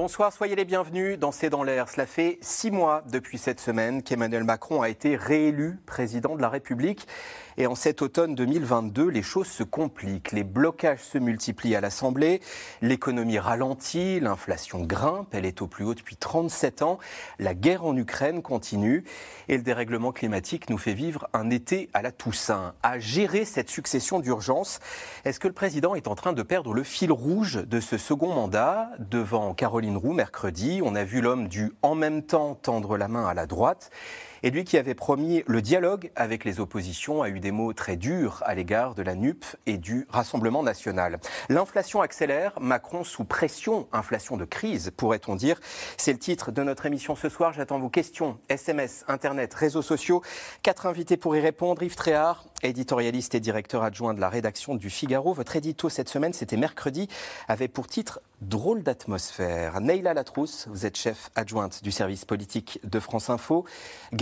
Bonsoir, soyez les bienvenus dans C'est dans l'air. Cela fait six mois depuis cette semaine qu'Emmanuel Macron a été réélu président de la République. Et en cet automne 2022, les choses se compliquent. Les blocages se multiplient à l'Assemblée, l'économie ralentit, l'inflation grimpe, elle est au plus haut depuis 37 ans, la guerre en Ukraine continue et le dérèglement climatique nous fait vivre un été à la Toussaint. À gérer cette succession d'urgences, est-ce que le président est en train de perdre le fil rouge de ce second mandat Devant Caroline Mercredi, on a vu l'homme du en même temps tendre la main à la droite et lui qui avait promis le dialogue avec les oppositions a eu des mots très durs à l'égard de la NUP et du Rassemblement national. L'inflation accélère, Macron sous pression, inflation de crise pourrait-on dire. C'est le titre de notre émission ce soir. J'attends vos questions, SMS, Internet, réseaux sociaux. Quatre invités pour y répondre. Yves Tréhard, éditorialiste et directeur adjoint de la rédaction du Figaro. Votre édito cette semaine, c'était mercredi, avait pour titre Drôle d'atmosphère. Neila Latrousse, vous êtes chef adjointe du service politique de France Info.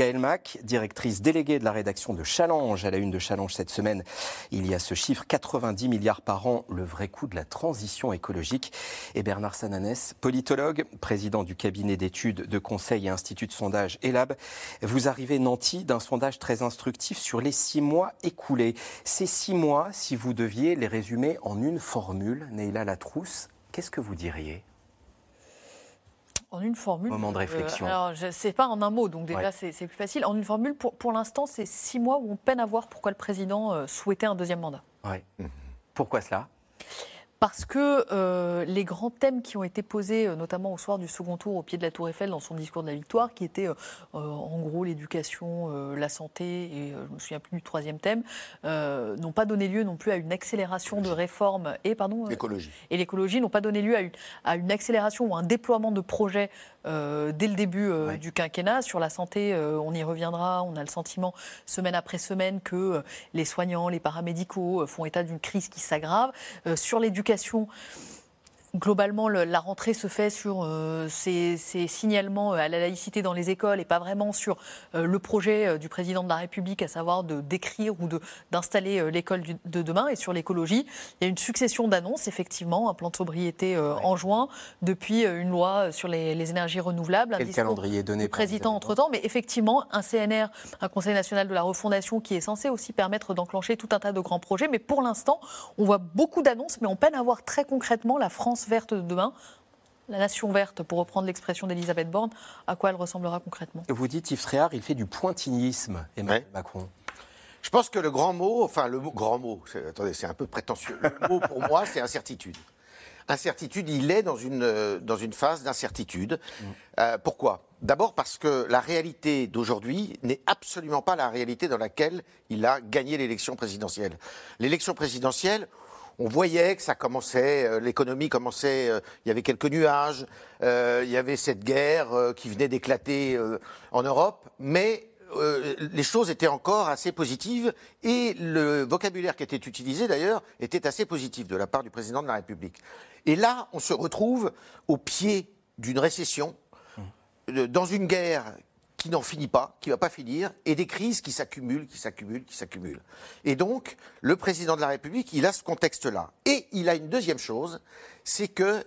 Gaëlle Mac, directrice déléguée de la rédaction de Challenge, à la une de Challenge cette semaine. Il y a ce chiffre, 90 milliards par an, le vrai coût de la transition écologique. Et Bernard Sananès, politologue, président du cabinet d'études de conseil et institut de sondage ELAB. Vous arrivez nanti d'un sondage très instructif sur les six mois écoulés. Ces six mois, si vous deviez les résumer en une formule, Neila Latrousse, qu'est-ce que vous diriez? En une formule. Moment de réflexion. Euh, alors, je sais pas en un mot, donc déjà c'est plus facile. En une formule, pour, pour l'instant, c'est six mois où on peine à voir pourquoi le président euh, souhaitait un deuxième mandat. Oui. Pourquoi cela? Parce que euh, les grands thèmes qui ont été posés, euh, notamment au soir du second tour au pied de la Tour Eiffel dans son discours de la victoire, qui étaient euh, en gros l'éducation, la santé et je me souviens plus du troisième thème, n'ont pas donné lieu non plus à une accélération de réformes et pardon l'écologie. et l'écologie n'ont pas donné lieu à une, à une accélération ou un déploiement de projets dès le début du quinquennat. Sur la santé, on y reviendra. On a le sentiment semaine après semaine que les soignants, les paramédicaux font état d'une crise qui s'aggrave. sur l'éducation globalement, la rentrée se fait sur euh, ces, signalements euh, à la laïcité dans les écoles et pas vraiment sur euh, le projet du président de la République, à savoir de d'écrire ou d'installer l'école de demain. Et sur l'écologie, il y a une succession d'annonces, effectivement, un plan de sobriété en juin, depuis une loi sur les, énergies renouvelables. Quel calendrier donné président entre-temps, mais effectivement, un CNR, un Conseil national de la refondation, qui est censé aussi permettre d'enclencher tout un tas de grands projets. Mais pour l'instant, on voit beaucoup d'annonces, mais on peine à voir très concrètement la France verte de demain la nation verte, pour reprendre l'expression d'Elisabeth Borne, à quoi elle ressemblera concrètement? Vous dites, Yves Tréhard, il fait du pointillisme, Emmanuel Macron. Je pense que le grand mot, enfin le mot, grand mot, attendez, c'est un peu prétentieux. Le mot pour moi, c'est incertitude. Incertitude, il est dans une, euh, dans une phase d'incertitude. Mm. Euh, pourquoi? D'abord parce que la réalité d'aujourd'hui n'est absolument pas la réalité dans laquelle il a gagné l'élection présidentielle. L'élection présidentielle, on voyait que ça commençait, euh, l'économie commençait, euh, il y avait quelques nuages, euh, il y avait cette guerre qui venait d'éclater en Europe, mais les choses étaient encore assez positives et le vocabulaire qui était utilisé d'ailleurs était assez positif de la part du président de la République. Et là, on se retrouve au pied d'une récession, dans une guerre qui n'en finit pas, qui ne va pas finir, et des crises qui s'accumulent, qui s'accumulent, qui s'accumulent. Et donc, le président de la République, il a ce contexte-là. Et il a une deuxième chose, c'est que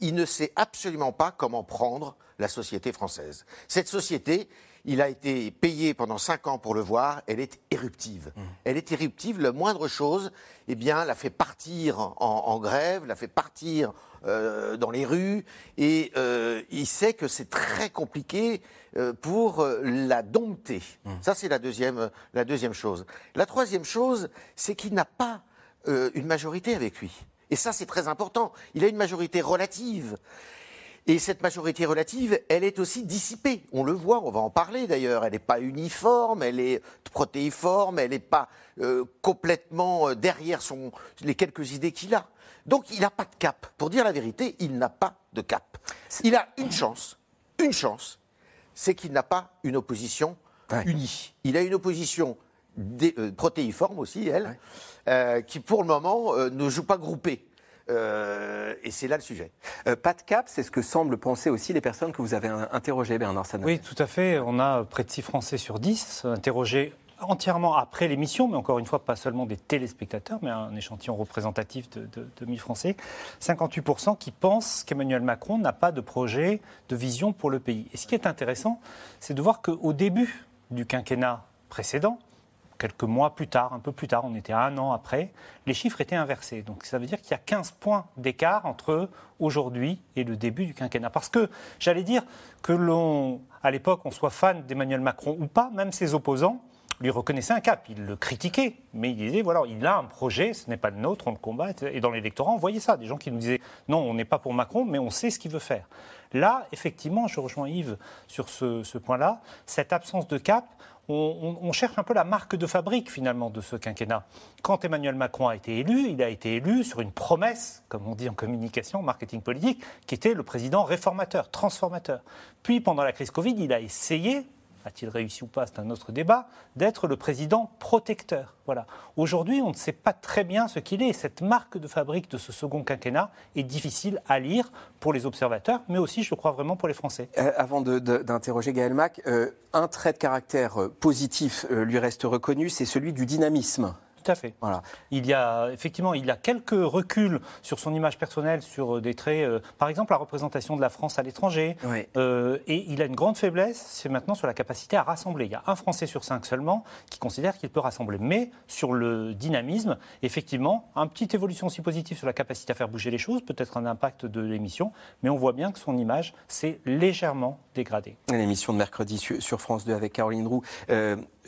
il ne sait absolument pas comment prendre la société française. Cette société, il a été payé pendant cinq ans pour le voir, elle est éruptive. Mmh. Elle est éruptive, la moindre chose, eh bien, la fait partir en, grève, la fait partir euh, dans les rues, et euh, il sait que c'est très compliqué euh, pour la dompter. Mmh. Ça, c'est la deuxième, la deuxième chose. La troisième chose, c'est qu'il n'a pas une majorité avec lui. Et ça, c'est très important. Il a une majorité relative. Et cette majorité relative, elle est aussi dissipée. On le voit, on va en parler d'ailleurs. Elle n'est pas uniforme, elle est protéiforme, elle n'est pas complètement derrière son, les quelques idées qu'il a. Donc il n'a pas de cap. Pour dire la vérité, il n'a pas de cap. Il a une chance, une chance, c'est qu'il n'a pas une opposition unie. Il a une opposition euh, protéiforme aussi, elle, euh, qui pour le moment euh, ne joue pas groupée. Euh, et c'est là le sujet. Euh, pas de cap, c'est ce que semblent penser aussi les personnes que vous avez interrogées, Bernard Sanon. Oui, tout à fait. On a près de 6 Français sur 10 interrogés entièrement après l'émission, mais encore une fois, pas seulement des téléspectateurs, mais un échantillon représentatif de, de, 1000 Français, 58% qui pensent qu'Emmanuel Macron n'a pas de projet, de vision pour le pays. Et ce qui est intéressant, c'est de voir qu'au début du quinquennat précédent, quelques mois plus tard, un peu plus tard, on était un an après, les chiffres étaient inversés. Donc ça veut dire qu'il y a 15 points d'écart entre aujourd'hui et le début du quinquennat. Parce que j'allais dire que l'on, à l'époque, on soit fan d'Emmanuel Macron ou pas, même ses opposants, lui reconnaissaient un cap. Il le critiquait, mais il disait voilà, il a un projet, ce n'est pas le nôtre, on le combat. Et dans l'électorat, on voyait ça. Des gens qui nous disaient non, on n'est pas pour Macron, mais on sait ce qu'il veut faire. Là, effectivement, je rejoins Yves sur ce, ce point-là. Cette absence de cap, on, cherche un peu la marque de fabrique finalement de ce quinquennat. Quand Emmanuel Macron a été élu, il a été élu sur une promesse, comme on dit en communication, marketing politique, qui était le président réformateur, transformateur. Puis pendant la crise Covid, il a essayé, a-t-il réussi ou pas, c'est un autre débat, d'être le président protecteur. Voilà. Aujourd'hui, on ne sait pas très bien ce qu'il est. Cette marque de fabrique de ce second quinquennat est difficile à lire pour les observateurs, mais aussi, je crois, vraiment pour les Français. Euh, avant d'interroger Gaël Mac, euh, un trait de caractère euh, positif lui reste reconnu, c'est celui du dynamisme. Tout à fait. Voilà. Il y a effectivement, il y a quelques reculs sur son image personnelle, sur euh, des traits, euh, par exemple la représentation de la France à l'étranger. Euh, et il a une grande faiblesse, c'est maintenant sur la capacité à rassembler. Il y a un Français sur cinq seulement qui considère qu'il peut rassembler. Mais sur le dynamisme, effectivement, une petite évolution aussi positive sur la capacité à faire bouger les choses, peut-être un impact de l'émission, mais on voit bien que son image s'est légèrement dégradée. L'émission de mercredi sur France 2 avec Caroline Roux.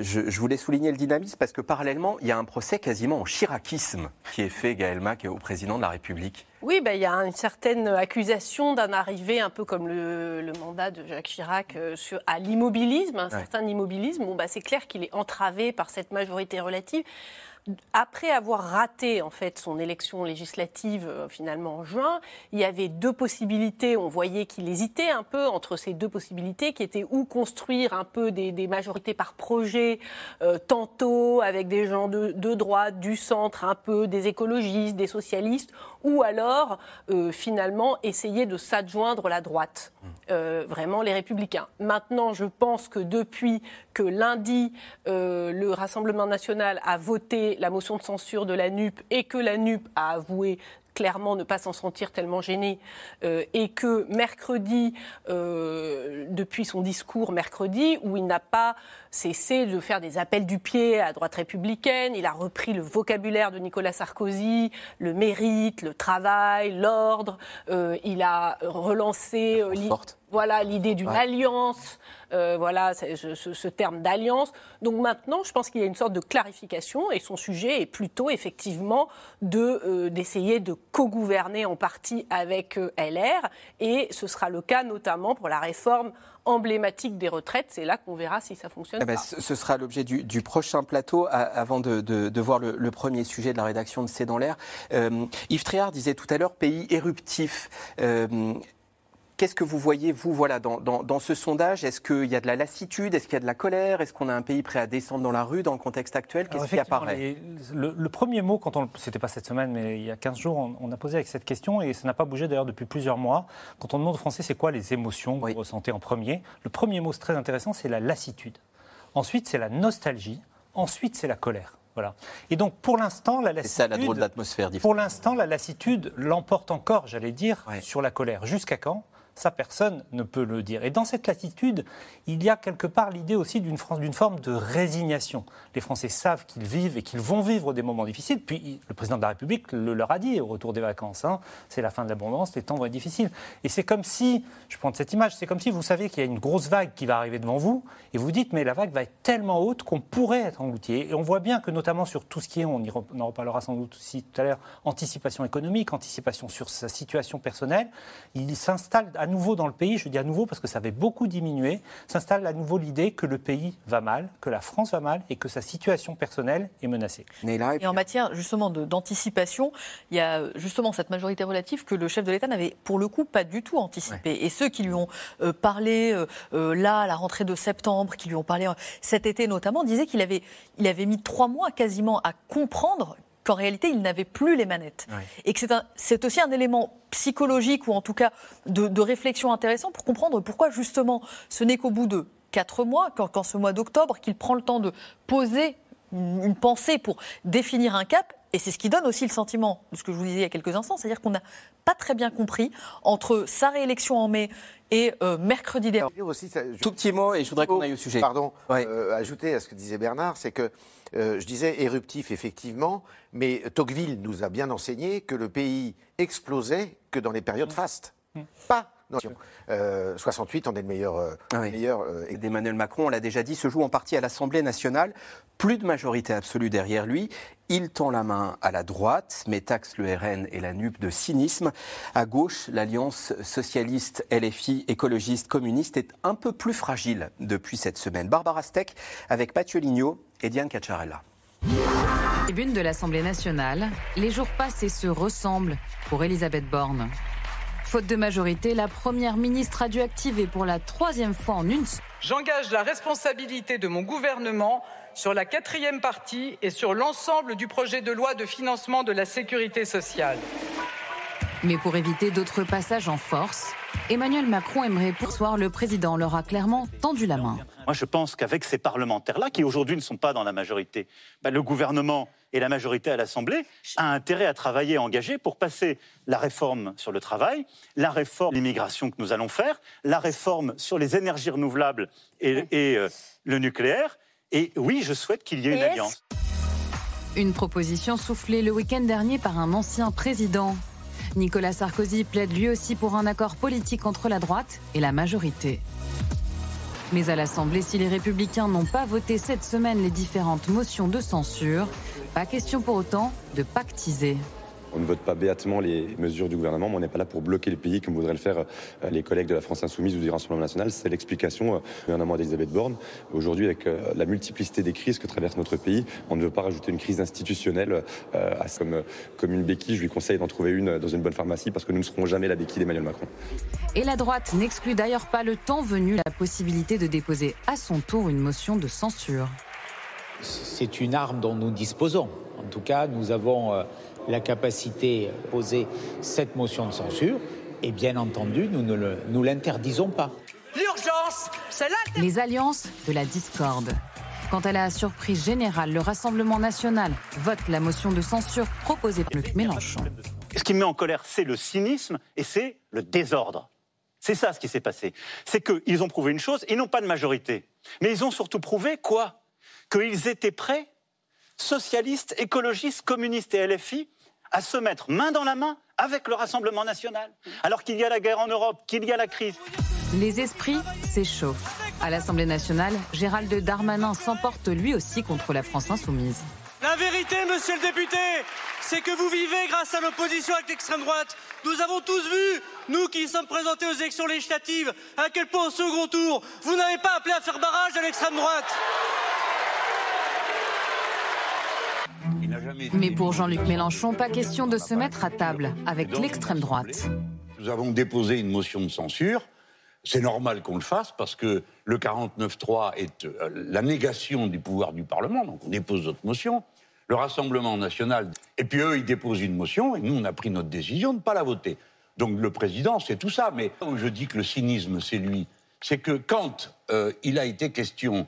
Je, voulais souligner le dynamisme parce que parallèlement, il y a un procès quasiment en chiracisme qui est fait, Gaël Mac, au président de la République. Oui, ben, il y a une certaine accusation d'un arrivé, un peu comme le, mandat de Jacques Chirac, euh, sur, à l'immobilisme, un certain immobilisme. Bon, ben, c'est clair qu'il est entravé par cette majorité relative après avoir raté en fait son élection législative euh, finalement en juin, il y avait deux possibilités. On voyait qu'il hésitait un peu entre ces deux possibilités, qui étaient ou construire un peu des, majorités par projet, euh, tantôt avec des gens de, droite, du centre, un peu des écologistes, des socialistes, ou alors euh, finalement essayer de s'adjoindre la droite, mmh. vraiment les républicains. Maintenant, je pense que depuis que lundi, le Rassemblement national a voté la motion de censure de la NUP et que la NUP a avoué clairement ne pas s'en sentir tellement gêné euh, et que mercredi, euh, depuis son discours mercredi, où il n'a pas cessé de faire des appels du pied à droite républicaine, il a repris le vocabulaire de Nicolas Sarkozy, le mérite, le travail, l'ordre, euh, il a relancé voilà l'idée d'une alliance, voilà ce, ce, terme d'alliance. Donc maintenant, je pense qu'il y a une sorte de clarification et son sujet est plutôt effectivement de d'essayer de co-gouverner en partie avec euh, LR. Et ce sera le cas notamment pour la réforme emblématique des retraites. C'est là qu'on verra si ça fonctionne. Eh ben, ce sera l'objet du, prochain plateau avant de, voir le, premier sujet de la rédaction de C'est dans l'air. Euh, Yves Tréhard disait tout à l'heure pays éruptif. Qu'est-ce que vous voyez, vous, voilà, dans, ce sondage? Est-ce qu'il y a de la lassitude? Est-ce qu'il y a de la colère? Est-ce qu'on a un pays prêt à descendre dans la rue dans le contexte actuel? Qu'est-ce qui apparaît? le, premier mot, quand on, c'était pas cette semaine, mais il y a 15 jours, on, a posé avec cette question, et ça n'a pas bougé d'ailleurs depuis plusieurs mois. Quand on demande aux Français c'est quoi les émotions que vous ressentez en premier, le premier mot, c'est très intéressant, c'est la lassitude. Ensuite, c'est la nostalgie. Ensuite, c'est la colère. Voilà. Et donc, pour l'instant, la lassitude. C'est ça la drôle d'atmosphère. Pour l'instant, la lassitude l'emporte encore, j'allais dire, sur la colère. Jusqu'à quand? Ça, personne ne peut le dire. Et dans cette latitude, il y a quelque part l'idée aussi d'une forme de résignation. Les Français savent qu'ils vivent et qu'ils vont vivre des moments difficiles. Puis le président de la République le leur a dit au retour des vacances. Hein, c'est la fin de l'abondance, les temps vont être difficiles. Et c'est comme si, je prends cette image, c'est comme si vous savez qu'il y a une grosse vague qui va arriver devant vous et vous dites, mais la vague va être tellement haute qu'on pourrait être englouti. Et on voit bien que notamment sur tout ce qui est, on, en reparlera sans doute aussi tout à l'heure, anticipation économique, anticipation sur sa situation personnelle, il s'installe à nouveau dans le pays, je dis à nouveau parce que ça avait beaucoup diminué, s'installe à nouveau l'idée que le pays va mal, que la France va mal et que sa situation personnelle est menacée. Et en matière justement d'anticipation, il y a justement cette majorité relative que le chef de l'État n'avait pour le coup pas du tout anticipé. Et ceux qui lui ont euh, parlé euh, euh, là à la rentrée de septembre, qui lui ont parlé cet été notamment, disaient qu'il avait, il avait mis trois mois quasiment à comprendre qu'en réalité, il n'avait plus les manettes. Et que c'est aussi un élément psychologique ou en tout cas de, de réflexion intéressant pour comprendre pourquoi justement ce n'est qu'au bout de quatre mois, qu'en ce mois d'octobre, qu'il prend le temps de poser une pensée pour définir un cap. Et c'est ce qui donne aussi le sentiment de ce que je vous disais il y a quelques instants, c'est-à-dire qu'on n'a pas très bien compris entre sa réélection en mai et euh, mercredi dernier. Tout petit mot, et je voudrais qu'on aille au sujet. Pardon, euh, ajouter à ce que disait Bernard, c'est que euh, je disais éruptif, effectivement, mais Tocqueville nous a bien enseigné que le pays explosait que dans les périodes fastes. Mmh. Pas 68, on est le meilleur. Euh, ah meilleur euh, D'Emmanuel Macron, on l'a déjà dit, se joue en partie à l'Assemblée nationale. Plus de majorité absolue derrière lui. Il tend la main à la droite, mais taxe le RN et la NUP de cynisme. À gauche, l'alliance socialiste, LFI, écologiste, communiste est un peu plus fragile depuis cette semaine. Barbara Steck avec Mathieu Lignot et Diane Cacciarella. Tribune de l'Assemblée nationale, les jours passent et se ressemblent pour Elisabeth Borne. Faute de majorité, la première ministre a dû activer pour la troisième fois en une. J'engage la responsabilité de mon gouvernement sur la quatrième partie et sur l'ensemble du projet de loi de financement de la sécurité sociale. Mais pour éviter d'autres passages en force, Emmanuel Macron aimerait poursoir le président leur a clairement tendu la main. Moi, je pense qu'avec ces parlementaires-là, qui aujourd'hui ne sont pas dans la majorité, bah, le gouvernement et la majorité à l'Assemblée a intérêt à travailler et engager pour passer la réforme sur le travail, la réforme de l'immigration que nous allons faire, la réforme sur les énergies renouvelables et, euh, le nucléaire. Et oui, je souhaite qu'il y ait une alliance. Une proposition soufflée le week-end dernier par un ancien président? Nicolas Sarkozy plaide lui aussi pour un accord politique entre la droite et la majorité. Mais à l'Assemblée, si les républicains n'ont pas voté cette semaine les différentes motions de censure, pas question pour autant de pactiser. On ne vote pas béatement les mesures du gouvernement, mais on n'est pas là pour bloquer le pays comme voudraient le faire euh, les collègues de la France Insoumise ou du Rassemblement National. C'est l'explication euh, du gouvernement d'Elisabeth Borne. Aujourd'hui, avec euh, la multiplicité des crises que traverse notre pays, on ne veut pas rajouter une crise institutionnelle comme, comme une béquille. Je lui conseille d'en trouver une dans une bonne pharmacie parce que nous ne serons jamais la béquille d'Emmanuel Macron. Et la droite n'exclut d'ailleurs pas le temps venu la possibilité de déposer à son tour une motion de censure. C'est une arme dont nous disposons. En tout cas, nous avons la capacité de poser cette motion de censure. Et bien entendu, nous ne nous l'interdisons pas. L'urgence, c'est la... Les alliances de la discorde. Quant à la surprise générale, le Rassemblement national vote la motion de censure proposée par Luc Mélenchon. Ce qui me met en colère, c'est le cynisme et c'est le désordre. C'est ça ce qui s'est passé. C'est qu'ils ont prouvé une chose, ils n'ont pas de majorité. Mais ils ont surtout prouvé quoi? Qu'ils étaient prêts socialistes, écologistes, communistes et LFI à se mettre main dans la main avec le Rassemblement national, alors qu'il y a la guerre en Europe, qu'il y a la crise. Les esprits s'échauffent. À l'Assemblée nationale, Gérald Darmanin s'emporte lui aussi contre la France insoumise. La vérité, monsieur le député, c'est que vous vivez grâce à l'opposition avec l'extrême droite. Nous avons tous vu, nous qui sommes présentés aux élections législatives, à quel point au second tour, vous n'avez pas appelé à faire barrage à l'extrême droite. Mais pour Jean-Luc Mélenchon, pas question de se mettre à table avec l'extrême droite. Nous avons déposé une motion de censure. C'est normal qu'on le fasse parce que le 49-3 est euh, la négation du pouvoir du Parlement, donc on dépose notre motion. Le Rassemblement national, et puis eux, ils déposent une motion, et nous, on a pris notre décision de ne pas la voter. Donc le président, c'est tout ça. Mais où je dis que le cynisme, c'est lui, c'est que quand euh, il a été question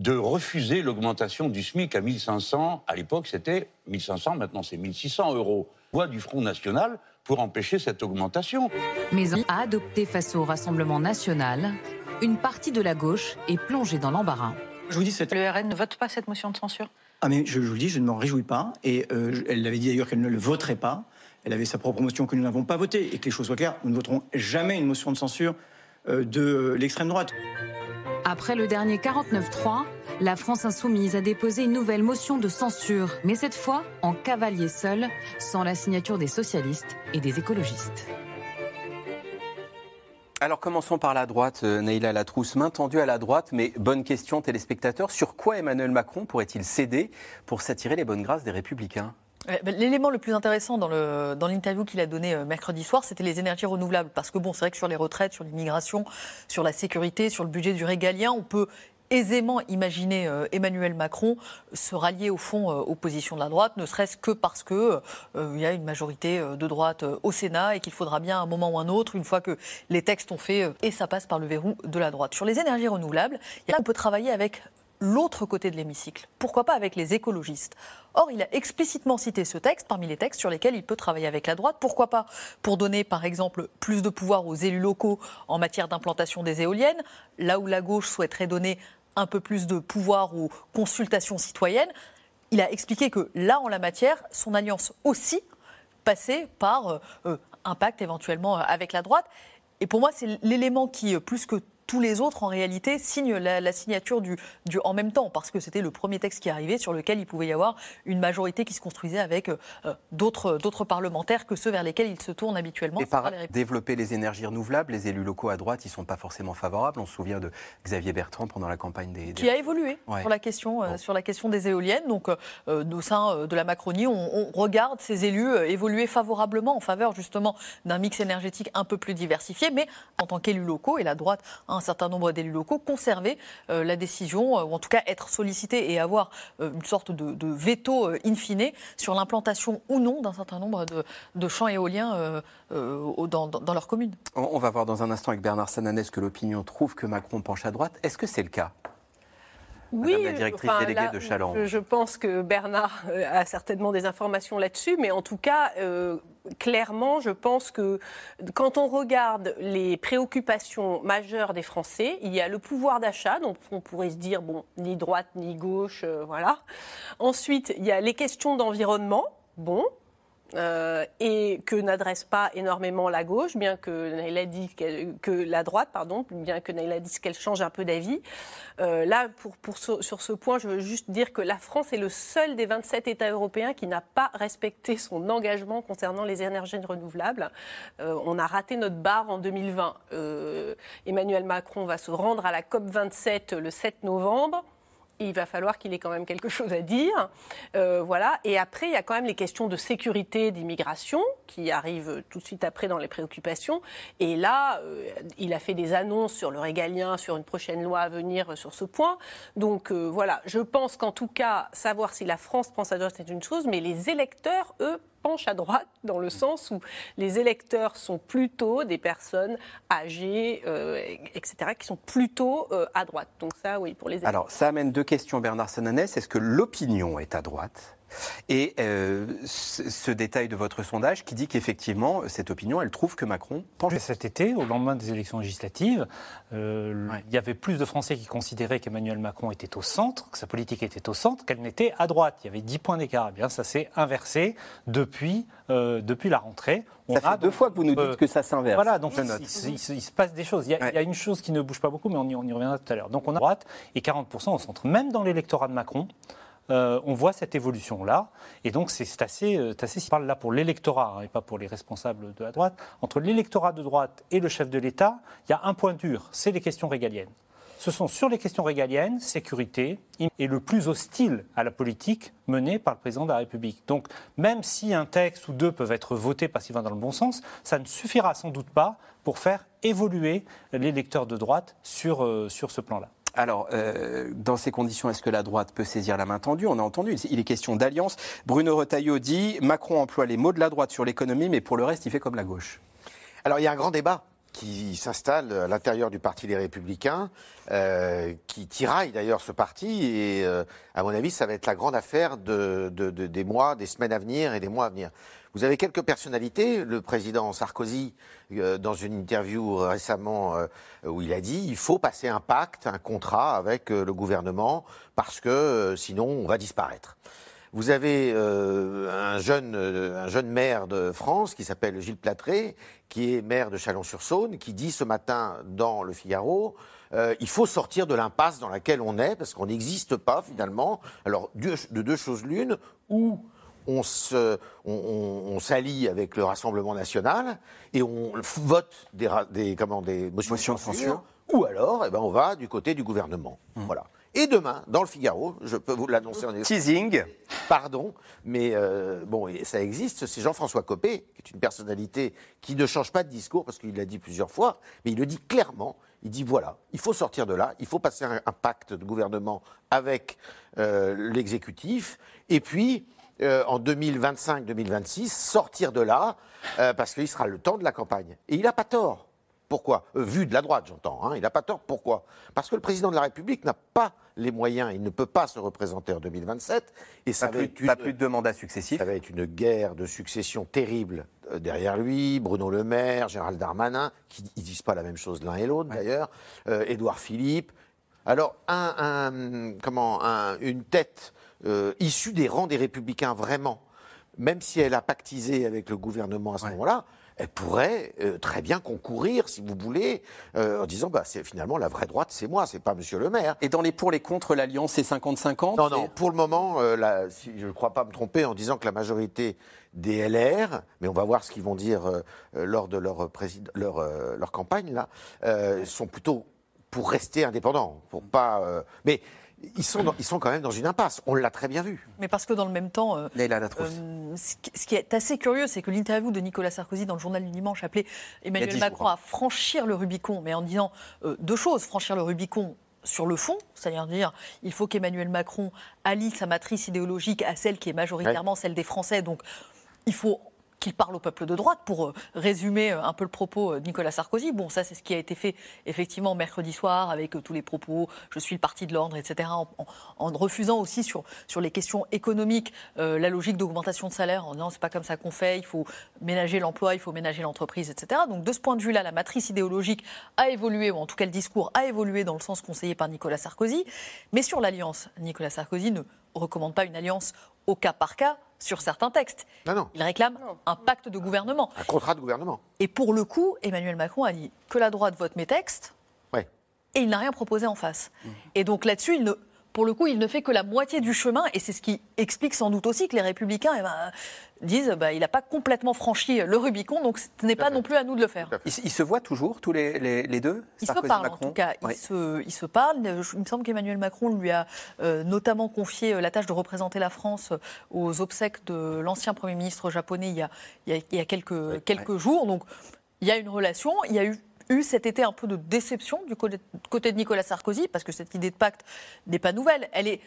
de refuser l'augmentation du SMIC à 1500. À l'époque, c'était 1500, maintenant c'est 1600 euros. Voix du Front National pour empêcher cette augmentation. Mais a adopté face au Rassemblement national, une partie de la gauche est plongée dans l'embarras. Je vous dis, le RN ne vote pas cette motion de censure? Ah mais je, vous le dis, je ne m'en réjouis pas. Et euh, elle avait dit d'ailleurs qu'elle ne le voterait pas. Elle avait sa propre motion que nous n'avons pas votée. Et que les choses soient claires, nous ne voterons jamais une motion de censure euh, de l'extrême droite. Après le dernier 49-3, la France insoumise a déposé une nouvelle motion de censure, mais cette fois en cavalier seul, sans la signature des socialistes et des écologistes. Alors commençons par la droite, euh, Neila Latrousse, main tendue à la droite, mais bonne question téléspectateurs, sur quoi Emmanuel Macron pourrait-il céder pour s'attirer les bonnes grâces des républicains? L'élément le plus intéressant dans l'interview qu'il a donné euh, mercredi soir, c'était les énergies renouvelables. Parce que bon, c'est vrai que sur les retraites, sur l'immigration, sur la sécurité, sur le budget du régalien, on peut aisément imaginer euh, Emmanuel Macron se rallier au fond euh, aux positions de la droite, ne serait-ce que parce que euh, il y a une majorité euh, de droite euh, au Sénat et qu'il faudra bien à un moment ou un autre, une fois que les textes ont fait, euh, et ça passe par le verrou de la droite. Sur les énergies renouvelables, il on peut travailler avec l'autre côté de l'hémicycle. Pourquoi pas avec les écologistes Or, il a explicitement cité ce texte parmi les textes sur lesquels il peut travailler avec la droite. Pourquoi pas pour donner, par exemple, plus de pouvoir aux élus locaux en matière d'implantation des éoliennes, là où la gauche souhaiterait donner un peu plus de pouvoir aux consultations citoyennes. Il a expliqué que là, en la matière, son alliance aussi passait par euh, euh, un pacte éventuellement euh, avec la droite. Et pour moi, c'est l'élément qui, euh, plus que tous les autres, en réalité, signe la, la signature du, du en même temps, parce que c'était le premier texte qui arrivait sur lequel il pouvait y avoir une majorité qui se construisait avec euh, euh, d'autres d'autres parlementaires que ceux vers lesquels il se tourne habituellement. Et par les développer les énergies renouvelables, les élus locaux à droite, ils ne sont pas forcément favorables. On se souvient de Xavier Bertrand pendant la campagne des. des- qui a évolué Ouais. sur, la question, euh, sur la question des éoliennes. Donc, euh, euh, au sein de la Macronie, on, on regarde ces élus évoluer favorablement en faveur justement d'un mix énergétique un peu plus diversifié, mais en tant qu'élus locaux, et la droite a un certain nombre d'élus locaux, conserver euh, la décision, euh, ou en tout cas être sollicité et avoir euh, une sorte de, veto in fine sur l'implantation ou non d'un certain nombre de, champs éoliens dans, leur commune. On va voir dans un instant avec Bernard Sananès que l'opinion trouve que Macron penche à droite. Est-ce que c'est le cas? Oui, Madame la directrice enfin, déléguée là, de Challenge. Je, je pense que Bernard euh, a certainement des informations là-dessus, mais en tout cas, euh, clairement, je pense que quand on regarde les préoccupations majeures des Français, il y a le pouvoir d'achat, donc on pourrait se dire, bon, ni droite ni gauche, euh, voilà. Ensuite, il y a les questions d'environnement, bon. Euh, et que n'adresse pas énormément la gauche, bien que Naïla dit que la droite, pardon, bien que Naïla dise qu'elle change un peu d'avis. Euh, là, pour, sur ce point, je veux juste dire que la France est le seul des 27 États européens qui n'a pas respecté son engagement concernant les énergies renouvelables. Euh, on a raté notre barre en 2020. Euh, Emmanuel Macron va se rendre à la COP 27 le 7 novembre. Il va falloir qu'il ait quand même quelque chose à dire. Euh, voilà. Et après, il y a quand même les questions de sécurité, d'immigration, qui arrivent tout de suite après dans les préoccupations. Et là, euh, il a fait des annonces sur le régalien, sur une prochaine loi à venir sur ce point. Donc euh, voilà, je pense qu'en tout cas, savoir si la France pense à droite, c'est une chose, mais les électeurs, eux, penchent à droite, dans le sens où les électeurs sont plutôt des personnes âgées, euh, etc., qui sont plutôt euh, à droite. Donc ça, oui, pour les électeurs. Alors, ça amène deux questions, Bernard Sananès. Est-ce que l'opinion est à droite? Et euh, ce ce détail de votre sondage qui dit qu'effectivement, cette opinion, elle trouve que Macron penche. Cet été, au lendemain des élections législatives, euh, il y avait plus de Français qui considéraient qu'Emmanuel Macron était au centre, que sa politique était au centre, qu'elle n'était à droite. Il y avait 10 points d'écart. Eh bien, ça s'est inversé depuis, euh, depuis la rentrée. On Ça fait a deux donc, fois que vous nous dites que ça s'inverse. Voilà, donc il, note. il- il- il se passe des choses. Il y, a, il y a une chose qui ne bouge pas beaucoup, mais on y, on y reviendra tout à l'heure. Donc on a à droite et 40% au centre. Même dans l'électorat de Macron, euh, on voit cette évolution-là. Et donc, c'est assez, euh, assez. Je parle là pour l'électorat hein, et pas pour les responsables de la droite. Entre l'électorat de droite et le chef de l'État, il y a un point dur c'est les questions régaliennes. Ce sont sur les questions régaliennes, sécurité, et le plus hostile à la politique menée par le président de la République. Donc, même si un texte ou deux peuvent être votés parce qu'ils vont dans le bon sens, ça ne suffira sans doute pas pour faire évoluer l'électeur de droite sur, euh, sur ce plan-là. Alors, euh, dans ces conditions, est-ce que la droite peut saisir la main tendue? On a entendu, il est question d'alliance. Bruno Retailleau dit Macron emploie les mots de la droite sur l'économie, mais pour le reste, il fait comme la gauche. Alors il y a un grand débat qui s'installe à l'intérieur du Parti des Républicains, euh, qui tiraille d'ailleurs ce parti, et euh, à mon avis, ça va être la grande affaire de, de- de- des mois, des semaines à venir et des mois à venir. Vous avez quelques personnalités, le président Sarkozy, euh, dans une interview récemment, euh, où il a dit il faut passer un pacte, un contrat avec euh, le gouvernement, parce que sinon on va disparaître. Vous avez un, jeune, un jeune maire de France qui s'appelle Gilles Platré, qui est maire de Chalon-sur-Saône, qui dit ce matin dans Le Figaro il faut sortir de l'impasse dans laquelle on est, parce qu'on n'existe pas finalement. Alors, deux- de deux choses l'une, ou on s'allie avec le Rassemblement national et on vote des, comment, des motions, Motions de censure, ou alors eh ben, on va du côté du gouvernement. Voilà. Et demain, dans le Figaro, je peux vous l'annoncer en Teasing. Pardon, mais euh, bon, ça existe. C'est Jean-François Copé, qui est une personnalité qui ne change pas de discours parce qu'il l'a dit plusieurs fois, mais il le dit clairement. Il dit voilà, il faut sortir de là, il faut passer un, un pacte de gouvernement avec euh, l'exécutif, et puis euh, en 2025-2026 sortir de là euh, parce qu'il sera le temps de la campagne. Et il n'a pas tort. Pourquoi? Euh, Vu de la droite, j'entends. hein, il n'a pas tort. Pourquoi? Parce que le président de la République n'a pas les moyens, il ne peut pas se représenter en 2027. Et ça Pas va plus, être une- pas plus de mandats successifs. ça va être une guerre de succession terrible derrière lui. Bruno Le Maire, Gérald Darmanin, qui ne disent pas la même chose l'un et l'autre d'ailleurs. Édouard Philippe. Alors, un, un- comment, un- une tête euh, issue des rangs des Républicains, vraiment, même si elle a pactisé avec le gouvernement à ce moment-là, elle pourrait euh, très bien concourir, si vous voulez, euh, en disant bah, c'est finalement la vraie droite, c'est moi, c'est pas Monsieur Le Maire. Et dans les pour, les contre, l'alliance, c'est 50-50 Non, non, pour le moment, euh, la- si- je ne crois pas me tromper en disant que la majorité des LR, mais on va voir ce qu'ils vont dire lors de leur, leur, euh, leur campagne, là, euh, sont plutôt pour rester indépendants, pour pas. euh, mais ils sont, dans- ils sont quand même dans une impasse, on l'a très bien vu. Mais parce que dans le même temps, euh, euh, ce qui- est assez curieux, c'est que l'interview de Nicolas Sarkozy dans le journal du dimanche appelait Emmanuel Macron jours, à franchir le Rubicon, mais en disant euh, deux choses franchir le Rubicon sur le fond, c'est-à-dire dire il faut qu'Emmanuel Macron allie sa matrice idéologique à celle qui est majoritairement celle des Français, donc il faut qu'il parle au peuple de droite, pour euh, résumer euh, un peu le propos euh, de Nicolas Sarkozy. Bon, ça, c'est ce qui a été fait effectivement mercredi soir avec tous les propos je suis le parti de l'ordre, etc., en, refusant aussi sur, les questions économiques la logique d'augmentation de salaire, en disant c'est pas comme ça qu'on fait, il faut ménager l'emploi, il faut ménager l'entreprise, etc. Donc de ce point de vue-là, la matrice idéologique a évolué, ou en tout cas le discours a évolué dans le sens conseillé par Nicolas Sarkozy. Mais sur l'alliance, Nicolas Sarkozy ne recommande pas une alliance au cas par cas sur certains textes. Non, non, Il réclame un pacte de gouvernement. un contrat de gouvernement. Et pour le coup, Emmanuel Macron a dit que la droite vote mes textes Ouais. et il n'a rien proposé en face. Et donc là-dessus, il ne, pour le coup, il ne fait que la moitié du chemin et c'est ce qui explique sans doute aussi que les républicains eh ben, disent bah, il n'a pas complètement franchi le Rubicon, donc ce n'est pas non plus à nous de le faire. Ils, ils se voient toujours, tous les, les- les deux Ils se parlent en Macron tout cas, ils, se, ils se parlent. Il me semble qu'Emmanuel Macron lui a euh, notamment confié euh, la tâche de représenter la France euh, aux obsèques de l'ancien Premier ministre japonais il y a, il y a- il y a quelques, quelques jours. Donc il y a une relation, il y a eu eu cet été un peu de déception du côté de Nicolas Sarkozy, parce que cette idée de pacte n'est pas nouvelle. Elle est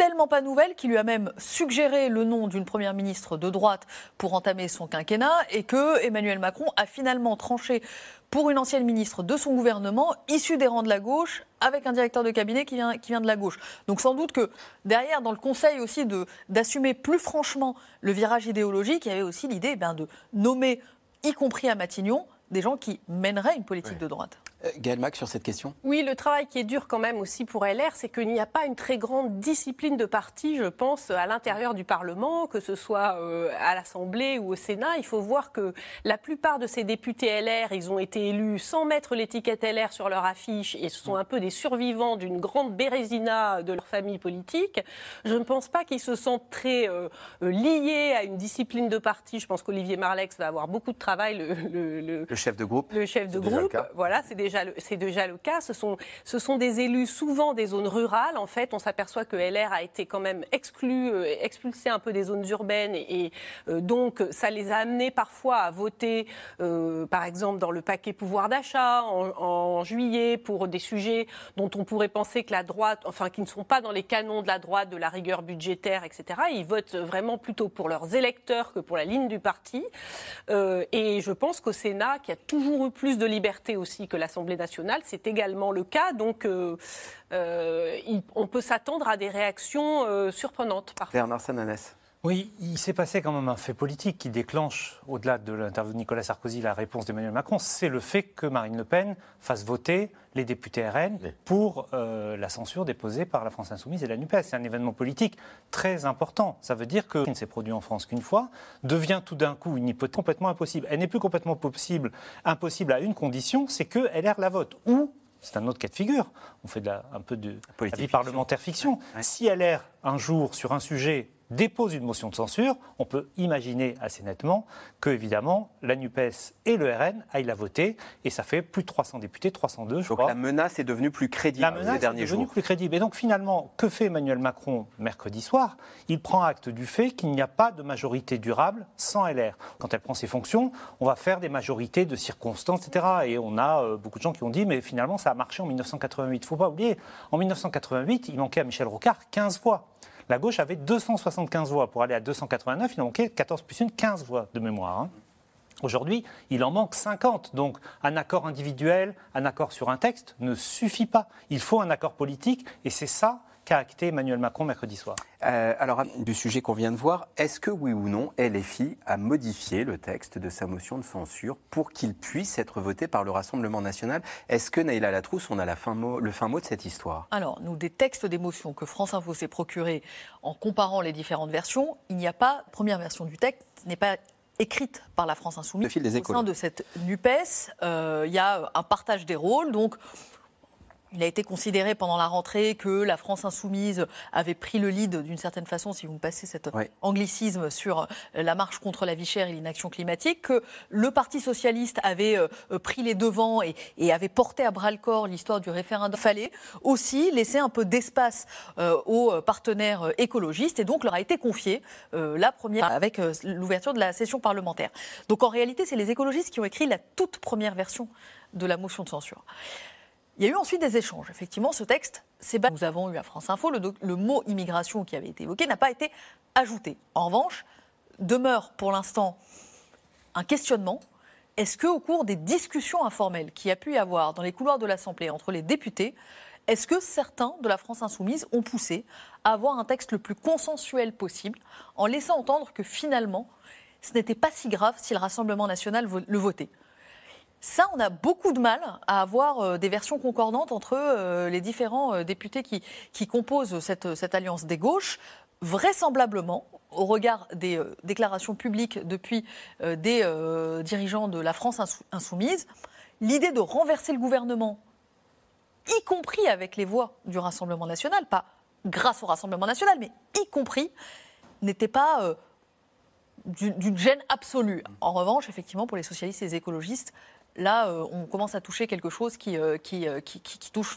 tellement pas nouvelle qu'il lui a même suggéré le nom d'une première ministre de droite pour entamer son quinquennat et que Emmanuel Macron a finalement tranché pour une ancienne ministre de son gouvernement issue des rangs de la gauche avec un directeur de cabinet qui vient, qui vient de la gauche. Donc sans doute que derrière, dans le conseil aussi d'assumer plus franchement le virage idéologique, il y avait aussi l'idée ben, de nommer, y compris à Matignon, des gens qui mèneraient une politique de droite. Euh, Gaël Mac, sur cette question Oui, le travail qui est dur quand même aussi pour LR, c'est qu'il n'y a pas une très grande discipline de parti, je pense, à l'intérieur du Parlement, que ce soit euh, à l'Assemblée ou au Sénat. Il faut voir que la plupart de ces députés LR, ils ont été élus sans mettre l'étiquette LR sur leur affiche et ce sont un peu des survivants d'une grande bérésina de leur famille politique. Je ne pense pas qu'ils se sentent très euh, liés à une discipline de parti. Je pense qu'Olivier Marlex va avoir beaucoup de travail, le- le- le, Le chef de groupe le chef de groupe, voilà, c'est déjà, le- c'est déjà le cas. Ce sont, ce sont des élus souvent des zones rurales. En fait, on s'aperçoit que LR a été quand même exclu, euh, expulsé un peu des zones urbaines et, euh, donc ça les a amenés parfois à voter, euh, par exemple dans le paquet pouvoir d'achat en, juillet pour des sujets dont on pourrait penser que la droite, enfin qui ne sont pas dans les canons de la droite, de la rigueur budgétaire, etc. Ils votent vraiment plutôt pour leurs électeurs que pour la ligne du parti. Et je pense qu'au Sénat, qui a toujours eu plus de liberté aussi que l'Assemblée c'est également le cas. Donc, euh, euh, on peut s'attendre à des réactions euh, surprenantes. Bernard Sananès. Oui, il s'est passé quand même un fait politique qui déclenche, au-delà de l'interview de Nicolas Sarkozy, la réponse d'Emmanuel Macron. C'est le fait que Marine Le Pen fasse voter les députés RN pour euh, la censure déposée par la France Insoumise et la NUPES. C'est un événement politique très important. Ça veut dire que ce qui ne s'est produit en France qu'une fois devient tout d'un coup une hypothèse complètement impossible. Elle n'est plus complètement possible, impossible à une condition, c'est que LR la vote. Ou c'est un autre cas de figure. On fait de la- un peu de la vie parlementaire fiction. Si LR, un jour, sur un sujet dépose une motion de censure, on peut imaginer assez nettement que, évidemment, la NUPES et le RN aillent la voter, et ça fait plus de 300 députés, 302, je Donc crois. la menace est devenue plus crédible La menace ces derniers est devenue jours. plus crédible. Et donc finalement, que fait Emmanuel Macron mercredi soir? Il prend acte du fait qu'il n'y a pas de majorité durable sans LR. Quand elle prend ses fonctions, on va faire des majorités de circonstances, etc. Et on a euh, beaucoup de gens qui ont dit, mais finalement, ça a marché en 1988. Il ne faut pas oublier, en 1988, il manquait à Michel Rocard 15 voix. La gauche avait 275 voix. Pour aller à 289, il en manquait 14 plus 1, 15 voix de mémoire. hein. Aujourd'hui, il en manque 50. Donc, un accord individuel, un accord sur un texte ne suffit pas. Il faut un accord politique, et c'est ça qu'a acté Emmanuel Macron mercredi soir. Euh, alors, du sujet qu'on vient de voir, est-ce que oui ou non, LFI a modifié le texte de sa motion de censure pour qu'il puisse être voté par le Rassemblement national? Est-ce que Naïla Latrousse, on a la fin mot, le fin mot de cette histoire? Alors, nous, des textes d'émotion que France Info s'est procurés en comparant les différentes versions, il n'y a pas, première version du texte n'est pas écrite par la France Insoumise. Le fil des Au sein de cette NUPES, euh, il y a un partage des rôles, donc il a été considéré pendant la rentrée que la France insoumise avait pris le lead d'une certaine façon, si vous me passez cet anglicisme, sur euh, la marche contre la vie chère et l'inaction climatique, que le Parti socialiste avait euh, euh, pris les devants et, et avait porté à bras le corps l'histoire du référendum. Il fallait aussi laisser un peu d'espace aux partenaires écologistes et donc leur a été confiée la première avec l'ouverture de la session parlementaire. Donc en réalité, c'est les écologistes qui ont écrit la toute première version de la motion de censure. Il y a eu ensuite des échanges. Effectivement, ce texte, c'est bas. Nous avons eu à France Info, le, le mot immigration qui avait été évoqué n'a pas été ajouté. En revanche, demeure pour l'instant un questionnement. Est-ce que, au cours des discussions informelles qu'il y a pu y avoir dans les couloirs de l'Assemblée entre les députés, est-ce que certains de la France insoumise ont poussé à avoir un texte le plus consensuel possible, en laissant entendre que finalement, ce n'était pas si grave si le Rassemblement national le votait? Ça, on a beaucoup de mal à avoir euh, des versions concordantes entre euh, les différents euh, députés qui, composent cette, alliance des gauches. Vraisemblablement, au regard des déclarations publiques depuis des dirigeants de la France insou- insoumise, l'idée de renverser le gouvernement, y compris avec les voix du Rassemblement national, pas grâce au Rassemblement national, mais y compris, n'était pas d'une gêne absolue. En revanche, effectivement, pour les socialistes et les écologistes, là, euh, on commence à toucher quelque chose qui, euh, euh, touche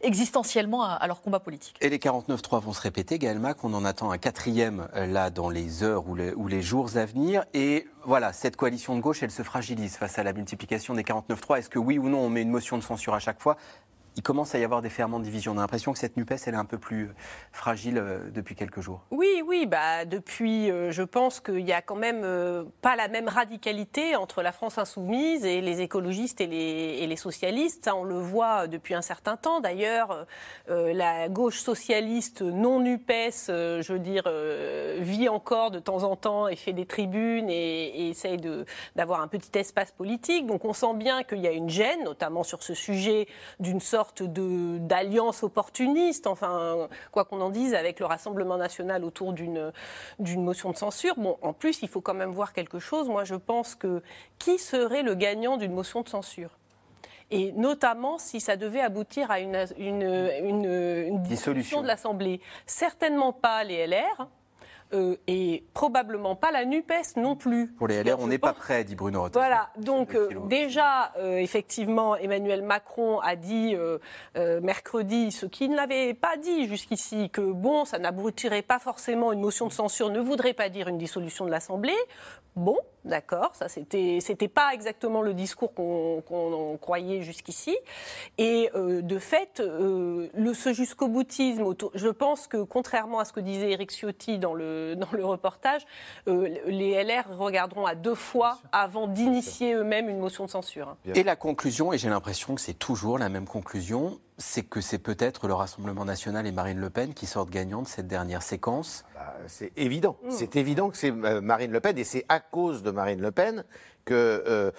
existentiellement à, leur combat politique. Et les 49.3 vont se répéter, Gaël Mac, on en attend un quatrième là dans les heures ou les jours à venir. Et voilà, cette coalition de gauche, elle se fragilise face à la multiplication des 49.3. Est-ce que oui ou non, on met une motion de censure à chaque fois? Il commence à y avoir des ferments de division. On a l'impression que cette NUPES, elle est un peu plus euh, fragile euh, depuis quelques jours. Oui, oui, bah depuis, euh, je pense qu'il n'y a quand même pas la même radicalité entre la France insoumise et les écologistes et les, socialistes. Ça, on le voit depuis un certain temps. D'ailleurs, la gauche socialiste non NUPES, je veux dire, vit encore de temps en temps et fait des tribunes et, et essaye d'avoir un petit espace politique. Donc on sent bien qu'il y a une gêne, notamment sur ce sujet d'une sorte de- d'alliance opportuniste, enfin, quoi qu'on en dise, avec le Rassemblement national autour d'une d'une motion de censure. Bon, en plus, il faut quand même voir quelque chose. Moi, je pense que qui serait le gagnant d'une motion de censure? Et notamment si ça devait aboutir à une, une, une, une dissolution de l'Assemblée. Certainement pas les LR. Euh, et probablement pas la NUPES non plus. Pour les LR, on n'est pas prêt, dit Bruno Retailleau. Voilà, donc euh, déjà, euh, effectivement, Emmanuel Macron a dit mercredi ce qu'il n'avait pas dit jusqu'ici, que bon, ça n'aboutirait pas forcément, une motion de censure ne voudrait pas dire une dissolution de l'Assemblée. Bon, d'accord, ça c'était c'était pas exactement le discours qu'on croyait jusqu'ici. Et euh, de fait, euh, le ce jusqu'au boutisme, je pense que contrairement à ce que disait Eric Ciotti dans le dans le reportage, euh, les LR regarderont à deux fois avant d'initier eux-mêmes une motion de censure. hein. Et la conclusion, et j'ai l'impression que c'est toujours la même conclusion, c'est que c'est peut-être le Rassemblement national et Marine Le Pen qui sortent gagnants de cette dernière séquence. Bah, c'est évident. C'est évident que c'est Marine Le Pen et c'est à cause de Marine Le Pen que euh,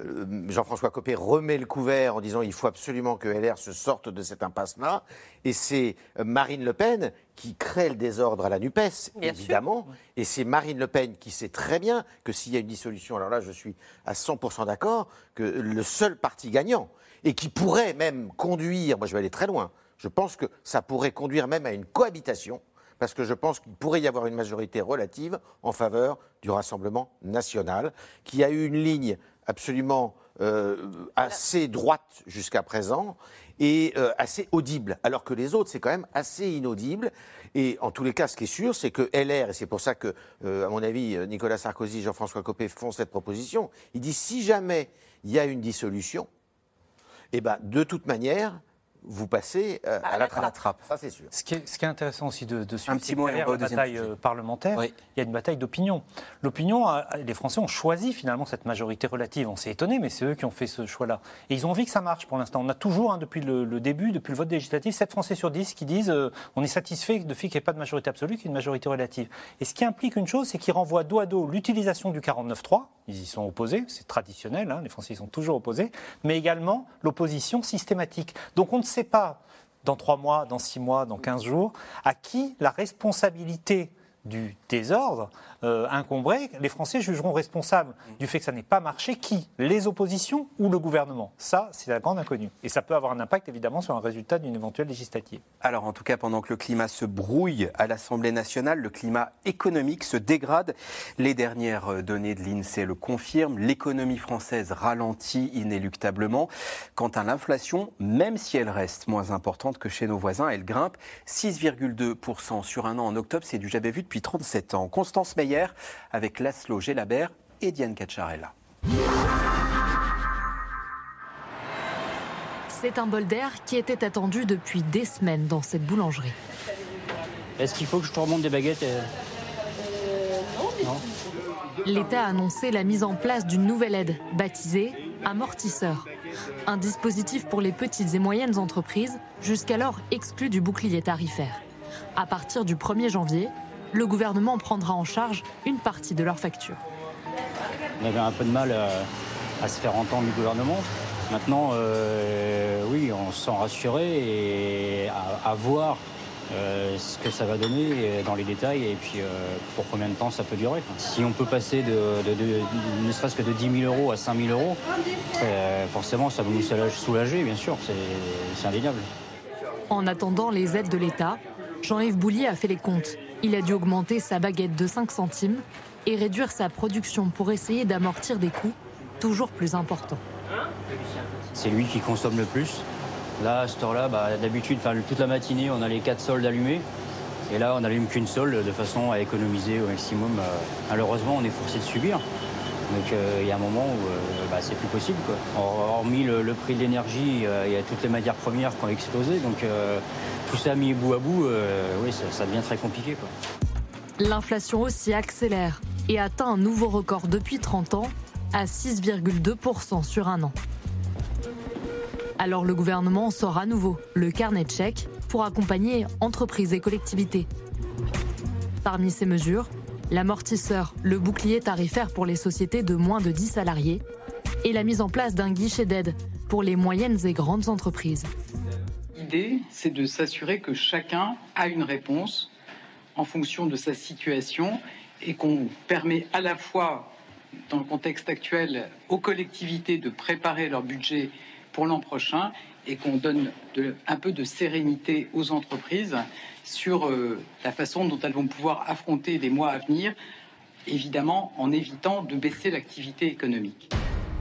euh, Jean-François Copé remet le couvert en disant il faut absolument que LR se sorte de cette impasse-là. Et c'est euh, Marine Le Pen qui crée le désordre à la NUPES, Bien évidemment. Et c'est Marine Le Pen qui sait très bien que s'il y a une dissolution, alors là je suis à 100% d'accord, que le seul parti gagnant, et qui pourrait même conduire, moi je vais aller très loin, je pense que ça pourrait conduire même à une cohabitation parce que je pense qu'il pourrait y avoir une majorité relative en faveur du Rassemblement national, qui a eu une ligne absolument euh, assez droite jusqu'à présent et euh, assez audible, alors que les autres, c'est quand même assez inaudible. Et en tous les cas, ce qui est sûr, c'est que LR, et c'est pour ça que, euh, à mon avis, Nicolas Sarkozy et Jean-François Copé font cette proposition, il dit si jamais il y a une dissolution, eh ben, de toute manière, vous passez euh, à, la trappe. Ça, c'est sûr. Ce qui, est, ce qui est intéressant aussi de, de suivre, Un petit c'est derrière la bataille sujet. euh, parlementaire, Oui. il y a une bataille d'opinion. L'opinion, euh, les Français ont choisi finalement cette majorité relative. On s'est étonné, mais c'est eux qui ont fait ce choix-là. Et ils ont envie que ça marche pour l'instant. On a toujours, hein, depuis le, le début, depuis le vote législatif, 7 Français sur 10 qui disent euh, on est satisfait de fait qu'il n'y ait pas de majorité absolue, qu'il y ait une majorité relative. Et ce qui implique une chose, c'est qu'ils renvoient dos à dos l'utilisation du 49-3, ils y sont opposés, c'est traditionnel, hein, les Français y sont toujours opposés, mais également l'opposition systématique. Donc on ne sait pas dans trois mois, dans six mois, dans 15 jours, à qui la responsabilité du désordre euh, incomberait. Les Français jugeront responsable du fait que ça n'ait pas marché qui Les oppositions ou le gouvernement Ça, c'est la grande inconnue. Et ça peut avoir un impact évidemment sur un résultat d'une éventuelle législative. Alors, en tout cas, pendant que le climat se brouille à l'Assemblée nationale, le climat économique se dégrade. Les dernières euh, données de l'INSEE le confirment. L'économie française ralentit inéluctablement. Quant à l'inflation, même si elle reste moins importante que chez nos voisins, elle grimpe 6,2% sur un an en octobre. C'est du jamais vu depuis 37 ans. Constance Meyer avec Laszlo Gelabert et Diane Cacciarella. C'est un bol d'air qui était attendu depuis des semaines dans cette boulangerie. Est-ce qu'il faut que je te remonte des baguettes euh Non. L'État a annoncé la mise en place d'une nouvelle aide, baptisée amortisseur. Un dispositif pour les petites et moyennes entreprises, jusqu'alors exclues du bouclier tarifaire. À partir du 1er janvier, le gouvernement prendra en charge une partie de leurs factures. On avait un peu de mal à, à se faire entendre du gouvernement. Maintenant, euh, oui, on se sent rassuré et à, à voir euh, ce que ça va donner euh, dans les détails et puis euh, pour combien de temps ça peut durer. Si on peut passer de, de- de- ne serait-ce que de 10 000 euros à 5 000 euros, euh, forcément ça va nous soulager- bien sûr, c'est c'est indéniable. En attendant les aides de l'État, Jean-Yves Boulier a fait les comptes. Il a dû augmenter sa baguette de 5 centimes et réduire sa production pour essayer d'amortir des coûts toujours plus importants. C'est lui qui consomme le plus. Là, à cette heure-là, bah, d'habitude, toute la matinée, on a les quatre soldes allumés. Et là, on n'allume qu'une solde de façon à économiser au maximum. Euh, Malheureusement, on est forcé de subir. Donc euh, il y a un moment où euh, bah, c'est plus possible. Quoi. Hor- Hormis le, prix de l'énergie, euh, il y a toutes les matières premières qui ont explosé. Donc tout ça mis bout à bout, oui, ça, ça devient très compliqué. L'inflation aussi accélère et atteint un nouveau record depuis 30 ans à 6,2% sur un an. Alors le gouvernement sort à nouveau le carnet de chèques pour accompagner entreprises et collectivités. Parmi ces mesures, l'amortisseur, le bouclier tarifaire pour les sociétés de moins de 10 salariés et la mise en place d'un guichet d'aide pour les moyennes et grandes entreprises. L'idée, c'est de s'assurer que chacun a une réponse en fonction de sa situation et qu'on permet à la fois, dans le contexte actuel, aux collectivités de préparer leur budget pour l'an prochain et qu'on donne un peu de sérénité aux entreprises sur euh, la façon dont elles vont pouvoir affronter les mois à venir, évidemment en évitant de baisser l'activité économique.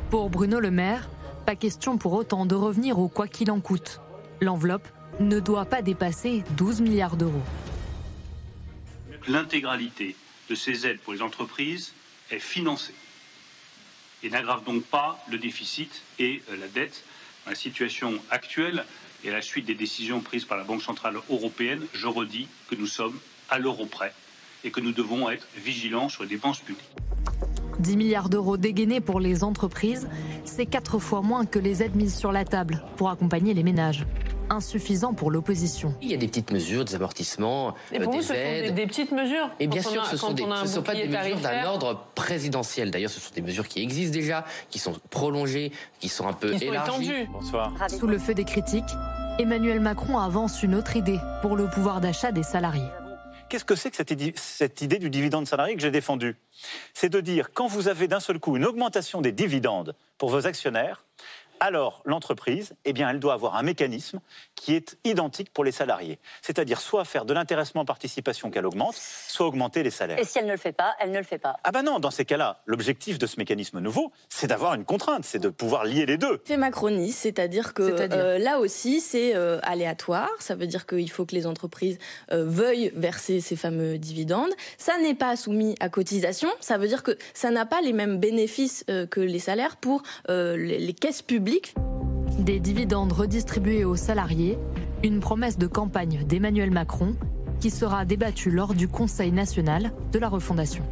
Pour Bruno Le Maire, pas question pour autant de revenir au quoi qu'il en coûte. L'enveloppe ne doit pas dépasser 12 milliards d'euros. L'intégralité de ces aides pour les entreprises est financée et n'aggrave donc pas le déficit et euh, la dette. Dans la situation actuelle et à la suite des décisions prises par la Banque centrale européenne, je redis que nous sommes à l'euro près et que nous devons être vigilants sur les dépenses publiques. 10 milliards d'euros dégainés pour les entreprises, c'est quatre fois moins que les aides mises sur la table pour accompagner les ménages. Insuffisant pour l'opposition. Il y a des petites mesures, des amortissements, Et euh, vous, des ce sont des, aides. des petites mesures Et bien Quand on sûr, a- ce sont, des, ce sont pas des mesures d'un ordre présidentiel. D'ailleurs, ce sont des mesures qui existent déjà, qui sont prolongées, qui sont un peu sont élargies. étendues. Bonsoir. Sous le feu des critiques, Emmanuel Macron avance une autre idée pour le pouvoir d'achat des salariés. Qu'est-ce que c'est que cette idée, cette idée du dividende salarié que j'ai défendue C'est de dire, quand vous avez d'un seul coup une augmentation des dividendes pour vos actionnaires, alors l'entreprise, eh bien, elle doit avoir un mécanisme qui est identique pour les salariés. C'est-à-dire soit faire de l'intéressement participation qu'elle augmente, soit augmenter les salaires. Et si elle ne le fait pas, elle ne le fait pas. Ah ben non, dans ces cas-là, l'objectif de ce mécanisme nouveau, c'est d'avoir une contrainte, c'est de pouvoir lier les deux. C'est macroniste, c'est-à-dire que C'est-à-dire euh, là aussi c'est euh, aléatoire. Ça veut dire qu'il faut que les entreprises euh, veuillent verser ces fameux dividendes. Ça n'est pas soumis à cotisation. Ça veut dire que ça n'a pas les mêmes bénéfices euh, que les salaires pour euh, les, les caisses publiques. Des dividendes redistribués aux salariés, une promesse de campagne d'Emmanuel Macron qui sera débattue lors du Conseil national de la refondation.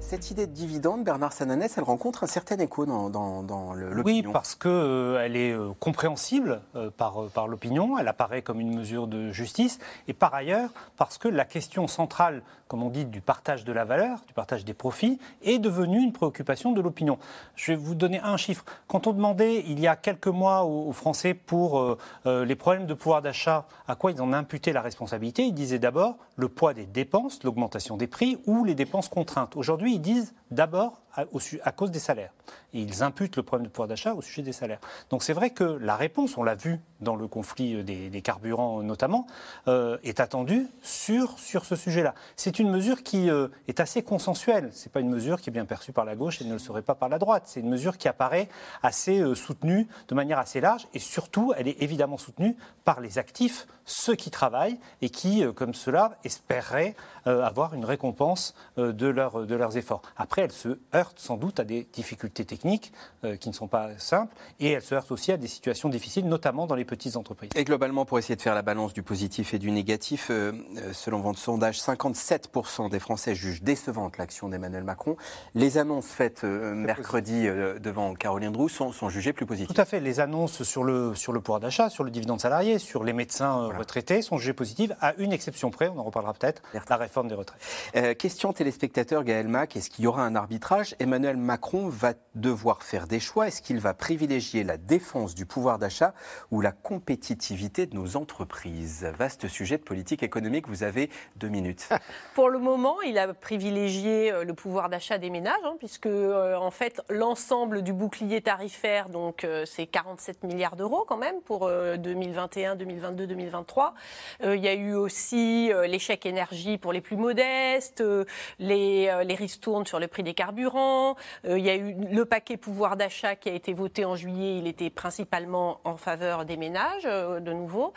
Cette idée de dividende, Bernard Sananès, elle rencontre un certain écho dans, dans, dans le- Oui, l'opinion. parce qu'elle est euh, compréhensible euh, par, euh, par l'opinion, elle apparaît comme une mesure de justice, et par ailleurs, parce que la question centrale, comme on dit, du partage de la valeur, du partage des profits, est devenue une préoccupation de l'opinion. Je vais vous donner un chiffre. Quand on demandait, il y a quelques mois, aux, Français pour euh, euh, les problèmes de pouvoir d'achat, à quoi ils en imputaient la responsabilité, ils disaient d'abord le poids des dépenses, l'augmentation des prix ou les dépenses contraintes. Aujourd'hui, ils disent d'abord à, cause des salaires. Et ils imputent le problème de pouvoir d'achat au sujet des salaires. Donc c'est vrai que la réponse, on l'a vu dans le conflit des, des carburants notamment, euh, est attendue sur, sur ce sujet-là. C'est une mesure qui euh, est assez consensuelle. Ce n'est pas une mesure qui est bien perçue par la gauche et ne le serait pas par la droite. C'est une mesure qui apparaît assez euh, soutenue de manière assez large et surtout, elle est évidemment soutenue par les actifs, ceux qui travaillent et qui, euh, comme cela, espéreraient euh, avoir une récompense euh, de, leur- de leurs efforts. Après, elle se heurte sans doute à des difficultés techniques euh, qui ne sont pas simples et elle se heurte aussi à des situations difficiles, notamment dans les petites entreprises. Et globalement, pour essayer de faire la balance du positif et du négatif, euh, euh, selon votre sondage, 57% des Français jugent décevante l'action d'Emmanuel Macron. Les annonces faites euh, mercredi devant Caroline Droux sont, sont jugées plus positives. Tout à fait. Les annonces sur le, sur le pouvoir d'achat, sur le dividende salarié, sur les médecins retraités sont jugées positives, à une exception près, on en reparlera peut-être, la réforme des retraites. Question téléspectateur Gaël Mac, est-ce qu'il y aura un arbitrage Emmanuel Macron va devoir faire des choix. Est-ce qu'il va privilégier la défense du pouvoir d'achat ou la compétitivité de nos entreprises? Vaste sujet de politique économique, vous avez deux minutes. Pour le moment, il a privilégié euh, le pouvoir d'achat des ménages, hein, puisque euh, en fait l'ensemble du bouclier tarifaire, donc euh, c'est 47 milliards d'euros quand même pour euh, 2021, 2022, 2023. Euh, il y a eu aussi l'échec énergie pour les plus modestes, les, les ristournes sur le prix des carburants. Euh, il y a eu le paquet pouvoir d'achat qui a été voté en juillet. Il était principalement en faveur des ménages, euh, de nouveau.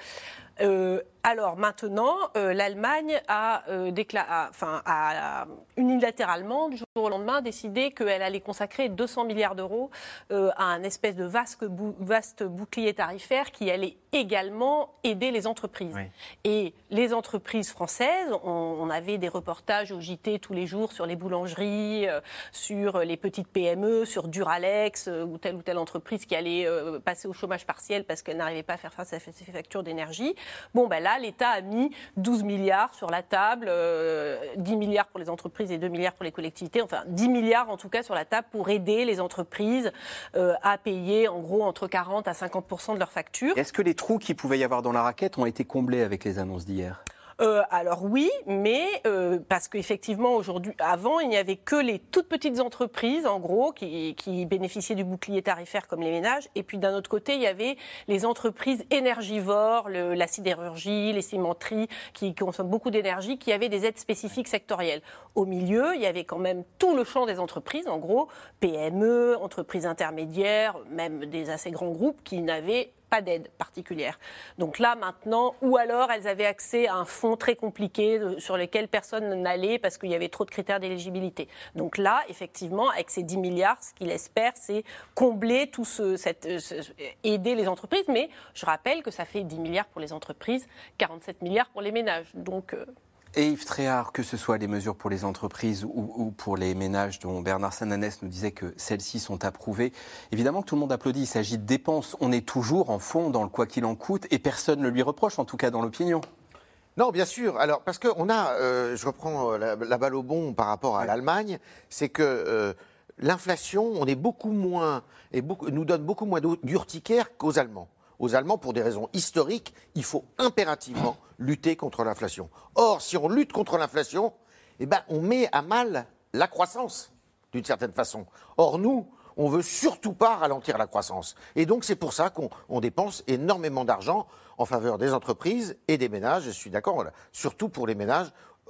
Alors maintenant, euh, l'Allemagne a, euh, décla- enfin, a, unilatéralement, du jour au lendemain, décidé qu'elle allait consacrer 200 milliards d'euros euh, à un espèce de vaste, bou- vaste bouclier tarifaire qui allait également aider les entreprises. Et les entreprises françaises, on, on avait des reportages au JT tous les jours sur les boulangeries, euh, sur les petites PME, sur Duralex ou telle ou telle entreprise qui allait passer au chômage partiel parce qu'elle n'arrivait pas à faire face à ses factures d'énergie. Bon, ben là, l'État a mis 12 milliards sur la table, euh, 10 milliards pour les entreprises et 2 milliards pour les collectivités, enfin 10 milliards en tout cas sur la table pour aider les entreprises euh, à payer en gros entre 40 à 50 de leurs factures. Est-ce que les trous qu'il pouvait y avoir dans la raquette ont été comblés avec les annonces d'hier? Euh, alors oui, mais euh, parce qu'effectivement aujourd'hui, avant, il n'y avait que les toutes petites entreprises, en gros, qui, bénéficiaient du bouclier tarifaire comme les ménages. Et puis d'un autre côté, il y avait les entreprises énergivores, le- la sidérurgie, les cimenteries, qui consomment beaucoup d'énergie, qui avaient des aides spécifiques sectorielles. Au milieu, il y avait quand même tout le champ des entreprises, en gros, PME, entreprises intermédiaires, même des assez grands groupes qui n'avaient pas d'aide particulière. Donc là, maintenant, ou alors elles avaient accès à un fonds très compliqué euh, sur lequel personne n'allait parce qu'il y avait trop de critères d'éligibilité. Donc là, effectivement, avec ces 10 milliards, ce qu'il espère, c'est combler tout ce, cette, euh, aider les entreprises. Mais je rappelle que ça fait 10 milliards pour les entreprises, 47 milliards pour les ménages. Donc euh, Et Yves Tréhard, que ce soit les mesures pour les entreprises ou, ou pour les ménages dont Bernard Sananès nous disait que celles-ci sont approuvées, évidemment que tout le monde applaudit, il s'agit de dépenses. On est toujours en fond dans le quoi qu'il en coûte et personne ne lui reproche, en tout cas dans l'opinion. Non, bien sûr. Alors, parce qu'on a, euh, je reprends euh, la, la balle au bon par rapport à l'Allemagne, c'est que euh, l'inflation, on est beaucoup moins, et beaucoup, nous donne beaucoup moins d'u- d'urticaire qu'aux Allemands. Aux Allemands, pour des raisons historiques, il faut impérativement lutter contre l'inflation. Or, si on lutte contre l'inflation, eh ben, on met à mal la croissance, d'une certaine façon. Or, nous, on veut surtout pas ralentir la croissance. Et donc c'est pour ça qu'on on dépense énormément d'argent en faveur des entreprises et des ménages. Je suis d'accord, surtout pour les ménages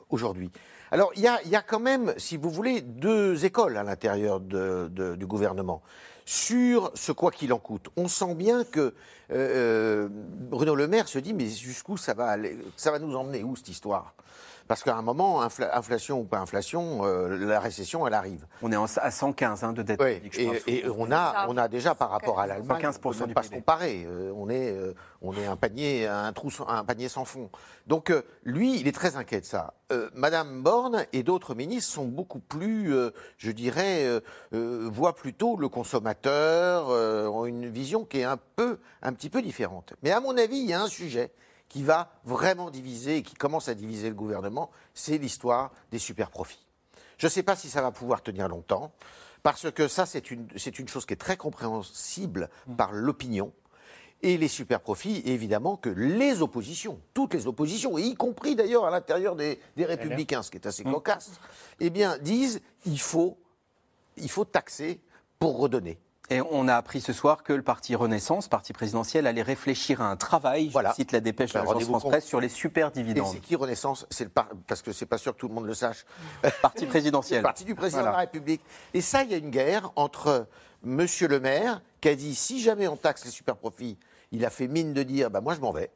aujourd'hui. Alors il y a, quand même, si vous voulez, deux écoles à l'intérieur du gouvernement sur ce quoi qu'il en coûte. On sent bien que euh, Bruno Le Maire se dit mais jusqu'où ça va aller, ça va nous emmener où cette histoire? Parce qu'à un moment, infla- inflation ou pas inflation, euh, la récession elle arrive. On est en- à 115 hein, de dette Oui, publique, je et, pense. et on a, on a déjà par rapport à l'Allemagne, 115% on peut même du pas se comparer. Euh, on est, euh, on est un panier, un trou, sans- un panier sans fond. Donc euh, lui, il est très inquiet de ça. Euh, Madame Borne et d'autres ministres sont beaucoup plus, euh, je dirais, euh, euh, voient plutôt le consommateur, euh, ont une vision qui est un peu, un petit peu différente. Mais à mon avis, il y a un sujet qui va vraiment diviser et qui commence à diviser le gouvernement, c'est l'histoire des super profits. Je ne sais pas si ça va pouvoir tenir longtemps, parce que ça, c'est une, chose qui est très compréhensible par l'opinion. Et les super profits, évidemment, que les oppositions, toutes les oppositions, et y compris d'ailleurs à l'intérieur des, des républicains, ce qui est assez cocasse, eh bien, disent il faut, il faut taxer pour redonner. Et on a appris ce soir que le parti Renaissance, parti présidentiel, allait réfléchir à un travail, je cite la dépêche de Ben, l'agence rendez-vous France. Presse, sur les super Et dividendes. c'est qui Renaissance? C'est le par- parce que c'est pas sûr que tout le monde le sache. Parti présidentiel. Parti du président Voilà. de la République. Et ça, il y a une guerre entre Monsieur le Maire qui a dit si jamais on taxe les super profits, il a fait mine de dire bah moi je m'en vais.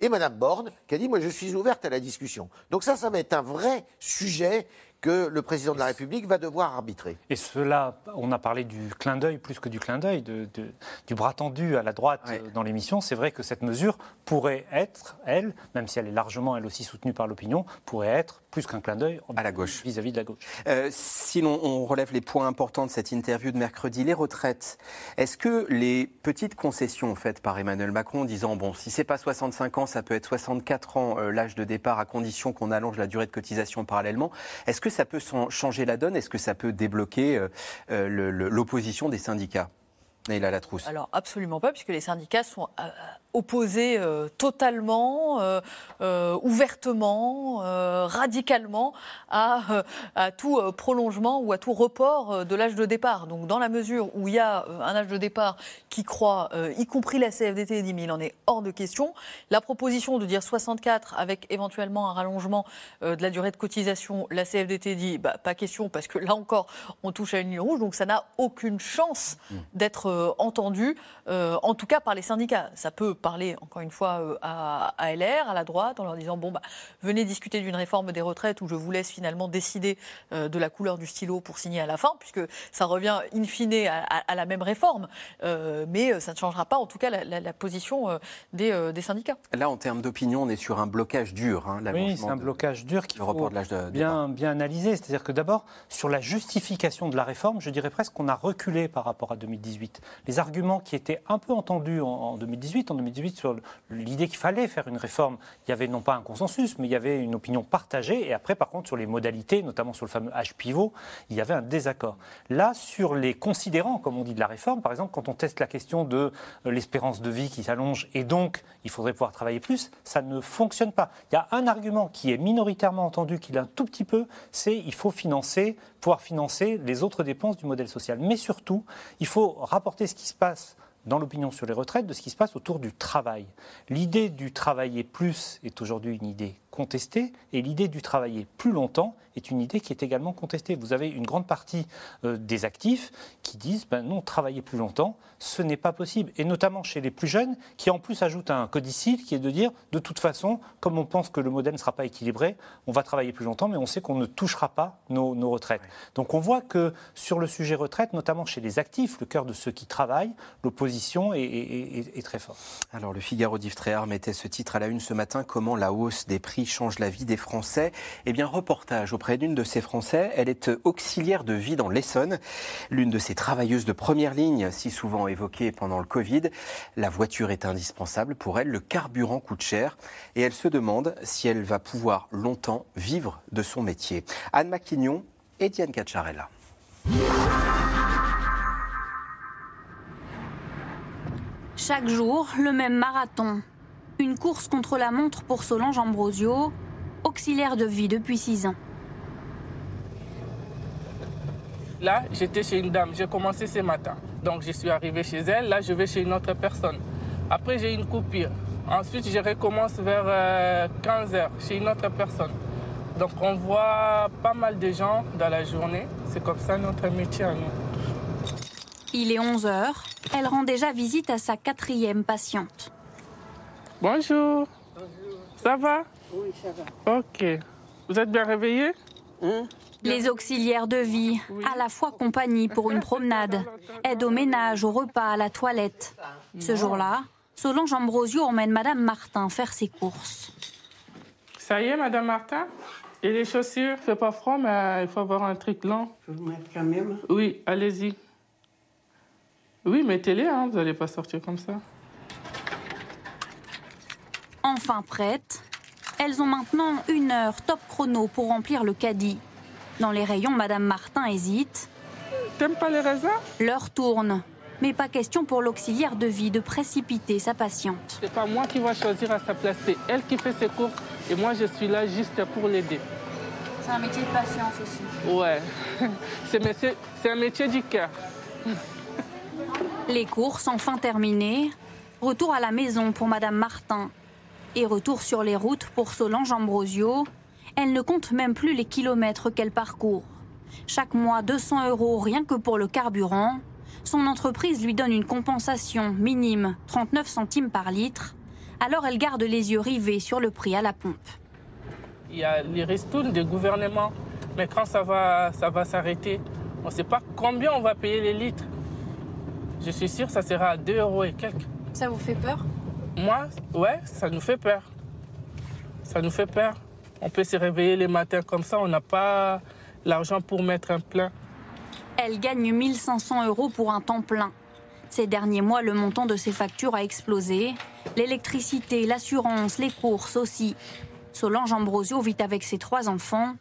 Et Madame Borne qui a dit moi je suis ouverte à la discussion. Donc ça, ça va être un vrai sujet que le président de la République va devoir arbitrer. Et cela, on a parlé du clin d'œil plus que du clin d'œil, de- de- du bras tendu à la droite euh, dans l'émission. C'est vrai que cette mesure pourrait être, elle, même si elle est largement elle aussi soutenue par l'opinion, pourrait être plus qu'un clin d'œil à la gauche vis-à-vis de la gauche. Euh, sinon, on relève les points importants de cette interview de mercredi. Les retraites. Est-ce que les petites concessions faites par Emmanuel Macron, disant bon, si c'est pas 65 ans, ça peut être 64 ans euh, l'âge de départ, à condition qu'on allonge la durée de cotisation parallèlement. Est-ce que ça peut changer la donne? Est-ce que ça peut débloquer euh, euh, l'opposition des syndicats? Alors absolument pas, puisque les syndicats sont euh, opposés euh, totalement, euh, euh, ouvertement, radicalement à, à tout prolongement ou à tout report de l'âge de départ. Donc dans la mesure où il y a un âge de départ qui croit, y compris la CFDT dit mais il en est hors de question, la proposition de dire 64 avec éventuellement un rallongement de la durée de cotisation, la CFDT dit bah, pas question parce que là encore on touche à une ligne rouge, donc ça n'a aucune chance d'être euh, entendu, euh, en tout cas par les syndicats. Ça peut parler encore une fois euh, à, à LR, à la droite, en leur disant bon bah venez discuter d'une réforme des retraites où je vous laisse finalement décider euh, de la couleur du stylo pour signer à la fin, puisque ça revient in fine à, à- à la même réforme, Euh, mais ça ne changera pas en tout cas la, la- la position euh, des, euh, des syndicats. Là, en termes d'opinion, on est sur un blocage dur. Hein, Oui, c'est un de- blocage dur qu'il faut de bien, bien analyser. C'est-à-dire que d'abord, sur la justification de la réforme, je dirais presque qu'on a reculé par rapport à 2018. Les arguments qui étaient un peu entendus en, en 2018, en 2018 sur l'idée qu'il fallait faire une réforme, il y avait non pas un consensus, mais il y avait une opinion partagée. Et après, par contre, sur les modalités, notamment sur le fameux âge pivot, il y avait un désaccord. Là, sur les considérants, comme on dit, de la réforme, par exemple, quand on teste la question de euh, l'espérance de vie qui s'allonge et donc il faudrait pouvoir travailler plus, ça ne fonctionne pas. Il y a un argument qui est minoritairement entendu, qui est un tout petit peu, c'est il faut financer, pouvoir financer les autres dépenses du modèle social. Mais surtout, il faut rapporter ce qui se passe dans l'opinion sur les retraites de ce qui se passe autour du travail. L'idée du travailler plus est aujourd'hui une idée contestée et l'idée du travailler plus longtemps est une idée qui est également contestée. Vous avez une grande partie euh, des actifs qui disent ben non, travailler plus longtemps, ce n'est pas possible. Et notamment chez les plus jeunes qui en plus ajoutent un codicile qui est de dire de toute façon, comme on pense que le modèle ne sera pas équilibré, on va travailler plus longtemps, mais on sait qu'on ne touchera pas nos, nos retraites. Donc on voit que sur le sujet retraite, notamment chez les actifs, le cœur de ceux qui travaillent, l'opposition est, est- est- est très forte. Alors le Figaro d'Iftréar mettait ce titre à la une ce matin, comment la hausse des prix change la vie des Français. Eh bien, reportage auprès d'une de ces Français, elle est auxiliaire de vie dans l'Essonne, l'une de ces travailleuses de première ligne, si souvent évoquée pendant le Covid. La voiture est indispensable pour elle, le carburant coûte cher et elle se demande si elle va pouvoir longtemps vivre de son métier. Anne Maquignon et Diane Cacciarella. Chaque jour, le même marathon. Une course contre la montre pour Solange Ambrosio, auxiliaire de vie depuis six ans. Là, j'étais chez une dame, j'ai commencé ce matin. Donc je suis arrivé chez elle, là je vais chez une autre personne. Après j'ai une coupure. Ensuite je recommence vers 15h euh, chez une autre personne. Donc on voit pas mal de gens dans la journée. C'est comme ça notre métier à nous. Il est 11h. Elle rend déjà visite à sa quatrième patiente. Bonjour. Bonjour. Ça va? Oui, ça va. Ok. Vous êtes bien réveillé hein? Les auxiliaires de vie, à la fois compagnie pour une promenade, aide au ménage, au repas, à la toilette. Ce jour-là, Solange Ambrosio emmène Madame Martin faire ses courses. Ça y est, Madame Martin? Et les chaussures? C'est pas froid, mais il faut avoir un truc lent. Faut le mettre quand même. Oui, allez-y. Oui, mettez-les, hein, vous n'allez pas sortir comme ça. Enfin prêtes, elles ont maintenant une heure top chrono pour remplir le caddie. Dans les rayons, Madame Martin hésite. T'aimes pas les raisins? L'heure tourne. Mais pas question pour l'auxiliaire de vie de précipiter sa patiente. C'est pas moi qui va choisir à sa place, c'est elle qui fait ses courses et moi je suis là juste pour l'aider. C'est un métier de patience aussi. Ouais, c'est un métier du cœur. Les courses enfin terminées. Retour à la maison pour Madame Martin. Et retour sur les routes pour Solange Ambrosio. Elle ne compte même plus les kilomètres qu'elle parcourt. Chaque mois, 200 euros rien que pour le carburant. Son entreprise lui donne une compensation minime, 39 centimes par litre. Alors elle garde les yeux rivés sur le prix à la pompe. Il y a les ristournes du gouvernement, mais quand ça va, ça va s'arrêter, on ne sait pas combien on va payer les litres. Je suis sûr que ça sera à 2 euros et quelques. Ça vous fait peur? Moi, ouais, ça nous fait peur. Ça nous fait peur. On peut se réveiller les matins comme ça, on n'a pas l'argent pour mettre un plein. Elle gagne 1500 euros pour un temps plein. Ces derniers mois, le montant de ses factures a explosé. L'électricité, l'assurance, les courses aussi. Solange Ambrosio vit avec ses trois enfants.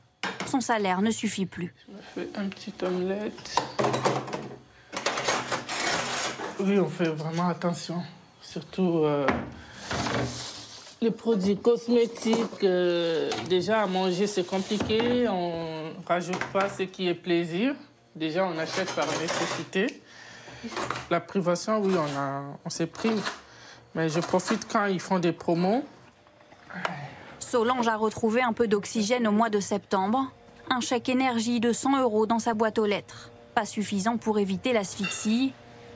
Son salaire ne suffit plus. Je me fais un petit omelette. Oui, on fait vraiment attention. Surtout euh, les produits cosmétiques. Euh, déjà, à manger, c'est compliqué. On rajoute pas ce qui est plaisir. Déjà, on achète par nécessité. La privation, oui, on, on s'est pris. Mais je profite quand ils font des promos. Solange a retrouvé un peu d'oxygène au mois de septembre. Un chèque énergie de 100 euros dans sa boîte aux lettres. Pas suffisant pour éviter l'asphyxie.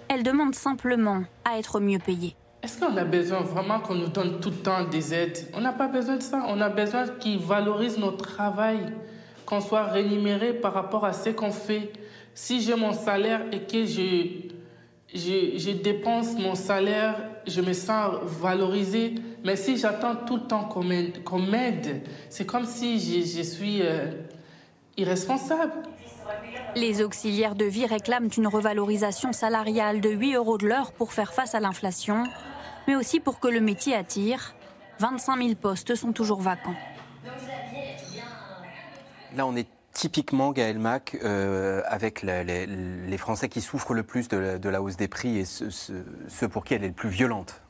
Elle demande simplement à être mieux payée. Est-ce qu'on a besoin vraiment qu'on nous donne tout le temps des aides? On n'a pas besoin de ça. On a besoin qu'ils valorisent notre travail, qu'on soit rémunéré par rapport à ce qu'on fait. Si j'ai mon salaire et que je, je, dépense mon salaire, je me sens valorisé. Mais si j'attends tout le temps qu'on m'aide, c'est comme si je, je suis euh, irresponsable. Les auxiliaires de vie réclament une revalorisation salariale de 8 euros de l'heure pour faire face à l'inflation, mais aussi pour que le métier attire. 25 000 postes sont toujours vacants. Là, on est typiquement, Gaël Mac, euh, avec la, les, les, Français qui souffrent le plus de la, de la hausse des prix et ceux, pour qui elle est le plus violente.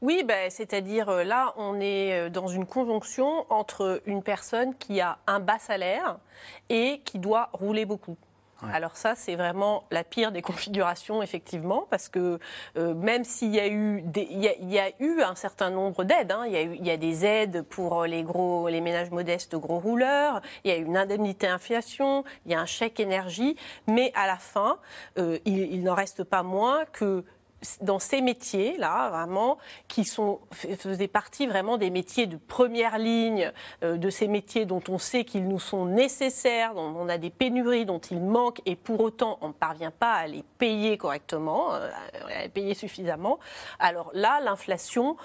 Oui, ben, c'est-à-dire là, on est dans une conjonction entre une personne qui a un bas salaire et qui doit rouler beaucoup. Alors ça, c'est vraiment la pire des configurations, effectivement, parce que euh, même s'il y a eu, y a, y a eu un certain nombre d'aides, hein, il, y a il y a des aides pour les gros, les ménages modestes gros rouleurs, il y a une indemnité inflation, il y a un chèque énergie, mais à la fin, euh, il, il n'en reste pas moins que dans ces métiers-là, vraiment, qui sont, faisaient partie vraiment des métiers de première ligne, euh, de ces métiers dont on sait qu'ils nous sont nécessaires, dont on a des pénuries, dont il manque, et pour autant, on ne parvient pas à les payer correctement, euh, à les payer suffisamment. Alors là, l'inflation,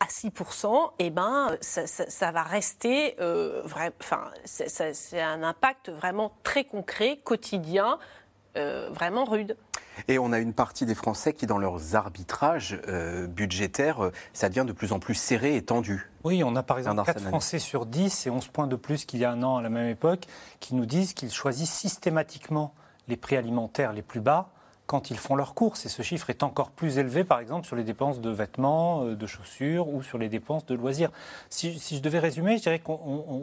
à 6%, eh ben, ça, va rester, euh, enfin, c'est un impact vraiment très concret, quotidien, vraiment rude. Et on a une partie des Français qui, dans leurs arbitrages euh, budgétaires, euh, ça devient de plus en plus serré et tendu. Oui, on a par exemple 4 Français sur 10 et 11 points de plus qu'il y a un an à la même époque qui nous disent qu'ils choisissent systématiquement les prix alimentaires les plus bas quand ils font leurs courses. Et ce chiffre est encore plus élevé, par exemple, sur les dépenses de vêtements, euh, de chaussures ou sur les dépenses de loisirs. Si, si je devais résumer, je dirais que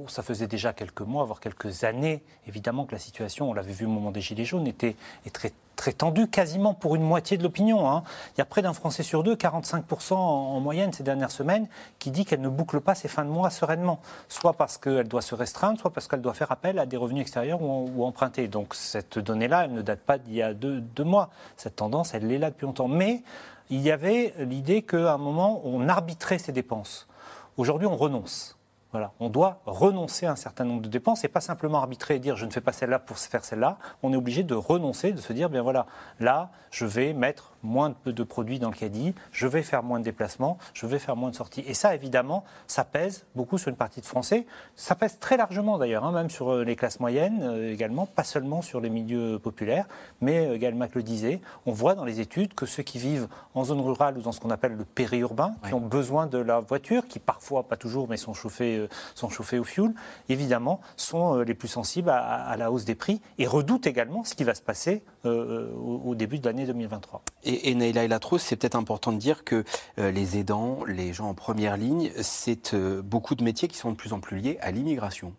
ça faisait déjà quelques mois, voire quelques années, évidemment, que la situation, on l'avait vu au moment des Gilets jaunes, était, est très très tendu, quasiment pour une moitié de l'opinion. Hein. Il y a près d'un Français sur deux, 45% en, moyenne ces dernières semaines, qui dit qu'elle ne boucle pas ses fins de mois sereinement, soit parce qu'elle doit se restreindre, soit parce qu'elle doit faire appel à des revenus extérieurs ou, emprunter. Donc cette donnée-là, elle ne date pas d'il y a deux, mois. Cette tendance, elle est là depuis longtemps. Mais il y avait l'idée qu'à un moment, on arbitrait ses dépenses. Aujourd'hui, on renonce. Voilà. On doit renoncer à un certain nombre de dépenses et pas simplement arbitrer et dire je ne fais pas celle-là pour faire celle-là. On est obligé de renoncer, de se dire bien voilà, là, je vais mettre moins de produits dans le caddie, je vais faire moins de déplacements, je vais faire moins de sorties. Et ça, évidemment, ça pèse beaucoup sur une partie de Français. Ça pèse très largement d'ailleurs, hein, même sur euh, les classes moyennes euh, également, pas seulement sur les milieux populaires, mais euh, Galmac le disait, on voit dans les études que ceux qui vivent en zone rurale ou dans ce qu'on appelle le périurbain, qui ont besoin de la voiture, qui parfois, pas toujours, mais sont chauffés, sont chauffés au fioul, évidemment, sont les plus sensibles à, la hausse des prix et redoutent également ce qui va se passer au, au début de l'année 2023. Et, et Naïla Elatros, c'est peut-être important de dire que euh, les aidants, les gens en première ligne, c'est euh, beaucoup de métiers qui sont de plus en plus liés à l'immigration.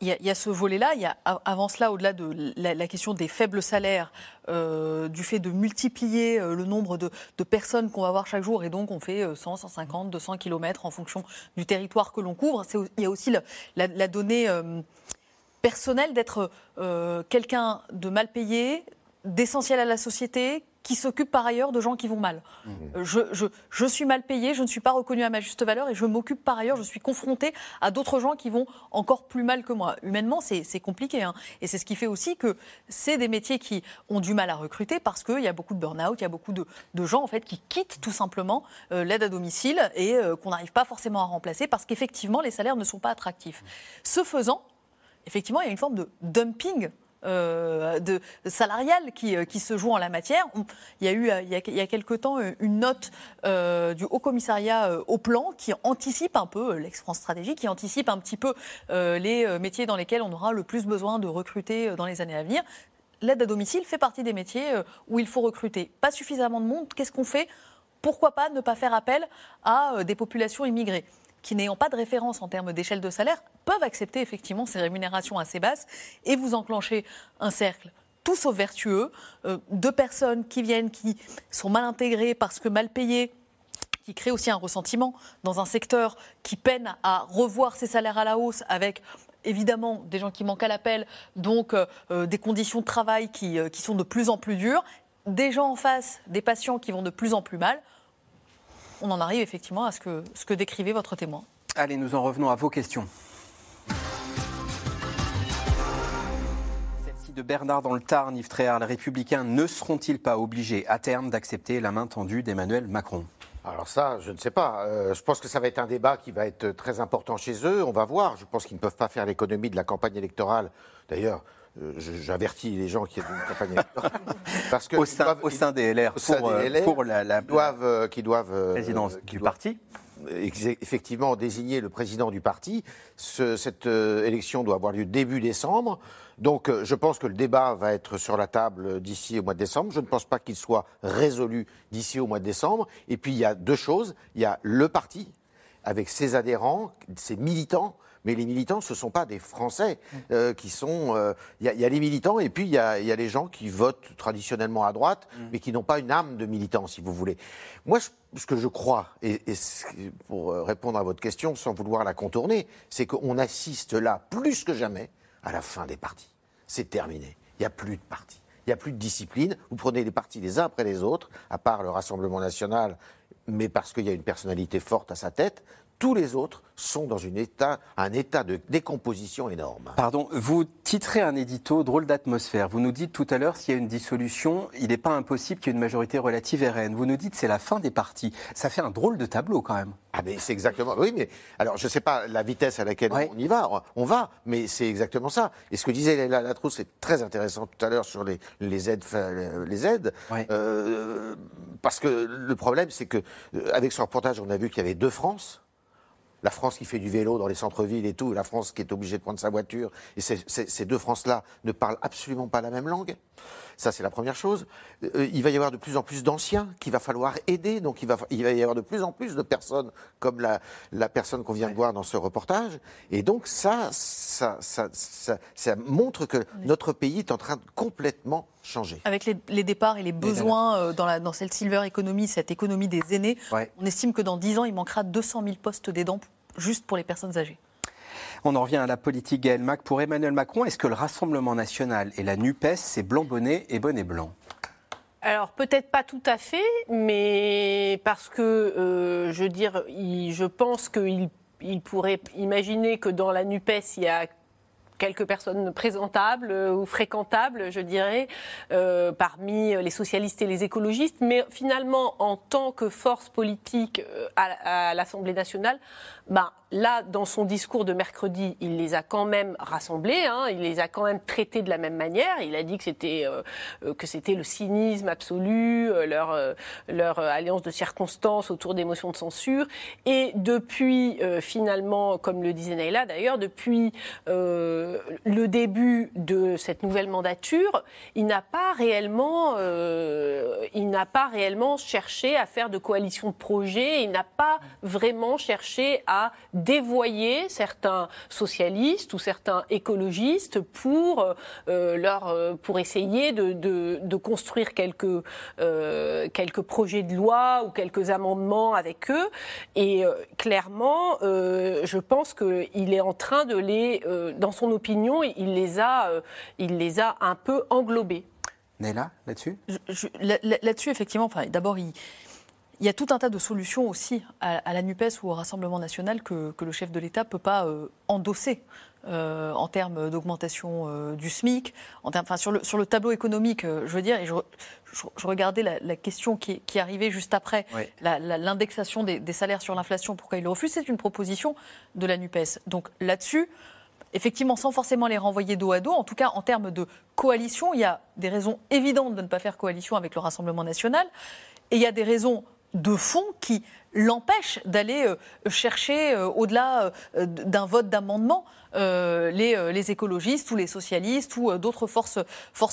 Il, y a, ce volet-là. Il y a avant cela, au-delà de la, question des faibles salaires, euh, du fait de multiplier le nombre de, personnes qu'on va voir chaque jour, et donc on fait 100, 150, 200 kilomètres en fonction du territoire que l'on couvre. Il y a aussi la donnée personnelle d'être quelqu'un de mal payé, d'essentiel à la société, qui s'occupe par ailleurs de gens qui vont mal. Mmh. Euh, je, je, je, suis mal payé, je ne suis pas reconnu à ma juste valeur et je m'occupe par ailleurs, je suis confronté à d'autres gens qui vont encore plus mal que moi. Humainement, c'est compliqué. Hein. Et c'est ce qui fait aussi que c'est des métiers qui ont du mal à recruter parce qu'il y a beaucoup de burn-out, il y a beaucoup de, de, gens en fait qui quittent tout simplement euh, l'aide à domicile et euh, qu'on n'arrive pas forcément à remplacer parce qu'effectivement les salaires ne sont pas attractifs. Ce faisant, effectivement, il y a une forme de dumping euh, de, salariale qui, euh, qui, se joue en la matière. il y a eu il y a, il quelque temps une note euh, du Haut Commissariat au plan qui anticipe un peu, l'ex-France Stratégie, qui anticipe un petit peu les métiers dans lesquels on aura le plus besoin de recruter dans les années à venir. L'aide à domicile fait partie des métiers où il faut recruter. Pas suffisamment de monde. Qu'est-ce qu'on fait? Pourquoi pas ne pas faire appel à des populations immigrées? Qui n'ayant pas de référence en termes d'échelle de salaire peuvent accepter effectivement ces rémunérations assez basses et vous enclenchez un cercle tout sauf vertueux euh, de personnes qui viennent, qui sont mal intégrées parce que mal payées, qui créent aussi un ressentiment dans un secteur qui peine à revoir ses salaires à la hausse avec évidemment des gens qui manquent à l'appel, donc euh, euh, des conditions de travail qui, qui sont de plus en plus dures, des gens en face, des patients qui vont de plus en plus mal on en arrive effectivement à ce que, ce que décrivait votre témoin. Allez, nous en revenons à vos questions. Celle-ci de Bernard dans le Tarn, Yves Tréhard, les Républicains ne seront-ils pas obligés à terme d'accepter la main tendue d'Emmanuel Macron? Alors ça, je ne sais pas. Euh, je pense que ça va être un débat qui va être très important chez eux. On va voir. Je pense qu'ils ne peuvent pas faire l'économie de la campagne électorale. D'ailleurs, j'avertis les gens qui ont une campagne électorale. parce que au, sein, au sein des LR, pour, euh, pour la, la, doivent, euh, qui doivent présidence du parti effectivement désigner le président du parti. Ce, cette élection doit avoir lieu début décembre. Donc je pense que le débat va être sur la table d'ici au mois de décembre. Je ne pense pas qu'il soit résolu d'ici au mois de décembre. Et puis il y a deux choses. Il y a le parti avec ses adhérents, ses militants mais les militants, ce ne sont pas des Français euh, qui sont. Euh, il y, a les militants et puis il y a, les gens qui votent traditionnellement à droite, mm. mais qui n'ont pas une âme de militant, si vous voulez. Moi, ce que je crois, et, pour euh, répondre à votre question sans vouloir la contourner, c'est qu'on assiste là, plus que jamais, à la fin des partis. C'est terminé. Il n'y a plus de partis. Il n'y a plus de discipline. Vous prenez les partis les uns après les autres, à part le Rassemblement national, mais parce qu'il y a une personnalité forte à sa tête tous les autres sont dans une état, un état de décomposition énorme. Pardon, vous titrez un édito drôle d'atmosphère. Vous nous dites tout à l'heure, s'il y a une dissolution, il n'est pas impossible qu'il y ait une majorité relative RN. Vous nous dites c'est la fin des partis. Ça fait un drôle de tableau quand même. Ah mais c'est exactement. Oui, mais alors je ne sais pas la vitesse à laquelle on y va. On va, mais c'est exactement ça. Et ce que disait la Latrousse, c'est très intéressant tout à l'heure sur les, les, aides, les aides, euh, parce que le problème, c'est que euh, avec ce reportage, on a vu qu'il y avait deux France la France qui fait du vélo dans les centres-villes et tout, et la France qui est obligée de prendre sa voiture. Et ces deux France-là ne parlent absolument pas la même langue. Ça, c'est la première chose. Euh, il va y avoir de plus en plus d'anciens qu'il va falloir aider. Donc, il va, il va y avoir de plus en plus de personnes comme la, la personne qu'on vient de voir dans ce reportage. Et donc, ça, ça, ça, ça, ça montre que notre pays est en train de complètement changer. Avec les, les départs et les besoins euh, dans, la, dans cette silver economy, cette économie des aînés, Ouais. on estime que dans 10 ans, il manquera 200 000 postes d'aidants juste pour les personnes âgées. On en revient à la politique Gaël Mac. Pour Emmanuel Macron, est-ce que le Rassemblement national et la NUPES, c'est blanc bonnet et bonnet blanc? Alors peut-être pas tout à fait, mais parce que euh, je veux dire, il- je pense qu'il il pourrait imaginer que dans la Nupes il y a quelques personnes présentables euh, ou fréquentables, je dirais, euh, parmi les socialistes et les écologistes, mais finalement, en tant que force politique euh, à, l'Assemblée nationale, ben, là, dans son discours de mercredi, il les a quand même rassemblés, hein, il les a quand même traités de la même manière. Il a dit que c'était euh, euh, le cynisme absolu, euh, leur leur alliance de circonstances autour des motions de censure. Et depuis, finalement, comme le disait Naïla d'ailleurs, depuis le début de cette nouvelle mandature, il n'a pas réellement, il n'a pas réellement cherché à faire de coalition de projets. Il n'a pas vraiment cherché à dévoyer certains socialistes ou certains écologistes pour euh, leur euh, pour essayer de, de, de construire quelques euh, quelques projets de loi ou quelques amendements avec eux. Et euh, clairement, euh, je pense qu'il est en train de les, euh, dans son opinion, il les a, euh, il les a un peu englobés. Naila, là-dessus? Là- là- Là-dessus, effectivement, enfin, d'abord, il, il y a tout un tas de solutions aussi à, à la NUPES ou au Rassemblement national que, que le chef de l'État ne peut pas euh, endosser. euh, en termes d'augmentation euh, du SMIC, en termes, enfin, sur, le, sur le tableau économique, euh, je veux dire, et je, je- je regardais la, la question qui, qui arrivait juste après, Oui. l'indexation des, des salaires sur l'inflation, pourquoi il le refuse, c'est une proposition de la NUPES. Donc là-dessus, effectivement, sans forcément les renvoyer dos à dos, en tout cas en termes de coalition, il y a des raisons évidentes de ne pas faire coalition avec le Rassemblement national, et il y a des raisons de fond qui l'empêchent d'aller euh, chercher euh, au-delà euh, d'un vote d'amendement les, écologistes ou les socialistes ou d'autres forces,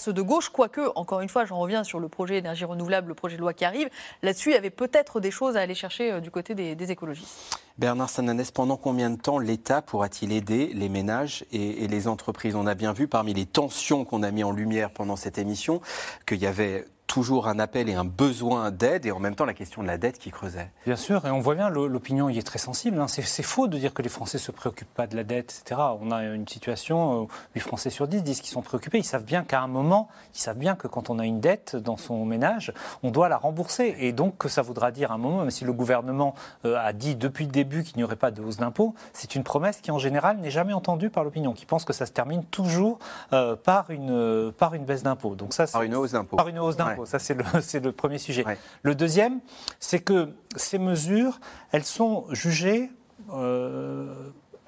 de gauche, quoique, encore une fois, j'en reviens sur le projet énergie renouvelable, le projet de loi qui arrive, là-dessus, il y avait peut-être des choses à aller chercher du côté des, des écologistes. Bernard Sananès, pendant combien de temps l'État pourra-t-il aider les ménages et, et les entreprises? On a bien vu parmi les tensions qu'on a mis en lumière pendant cette émission qu'il y avait toujours un appel et un besoin d'aide et en même temps la question de la dette qui creusait. Bien sûr, et on voit bien, l'opinion y est très sensible. hein. C'est faux de dire que les Français ne se préoccupent pas de la dette, etc. On a une situation où 8 Français sur 10 disent qu'ils sont préoccupés. Ils savent bien qu'à un moment, ils savent bien que quand on a une dette dans son ménage, on doit la rembourser. Et donc, que ça voudra dire à un moment, même si le gouvernement euh, a dit depuis le début qu'il n'y aurait pas de hausse d'impôts, c'est une promesse qui, en général, n'est jamais entendue par l'opinion, qui pense que ça se termine toujours euh, par, une, euh, par une baisse d'impôts. Donc ça, Par une hausse d'impôts. Par une hausse d'impôts. Ouais. Ça, c'est le, premier sujet. Le deuxième, c'est que ces mesures, elles sont jugées euh,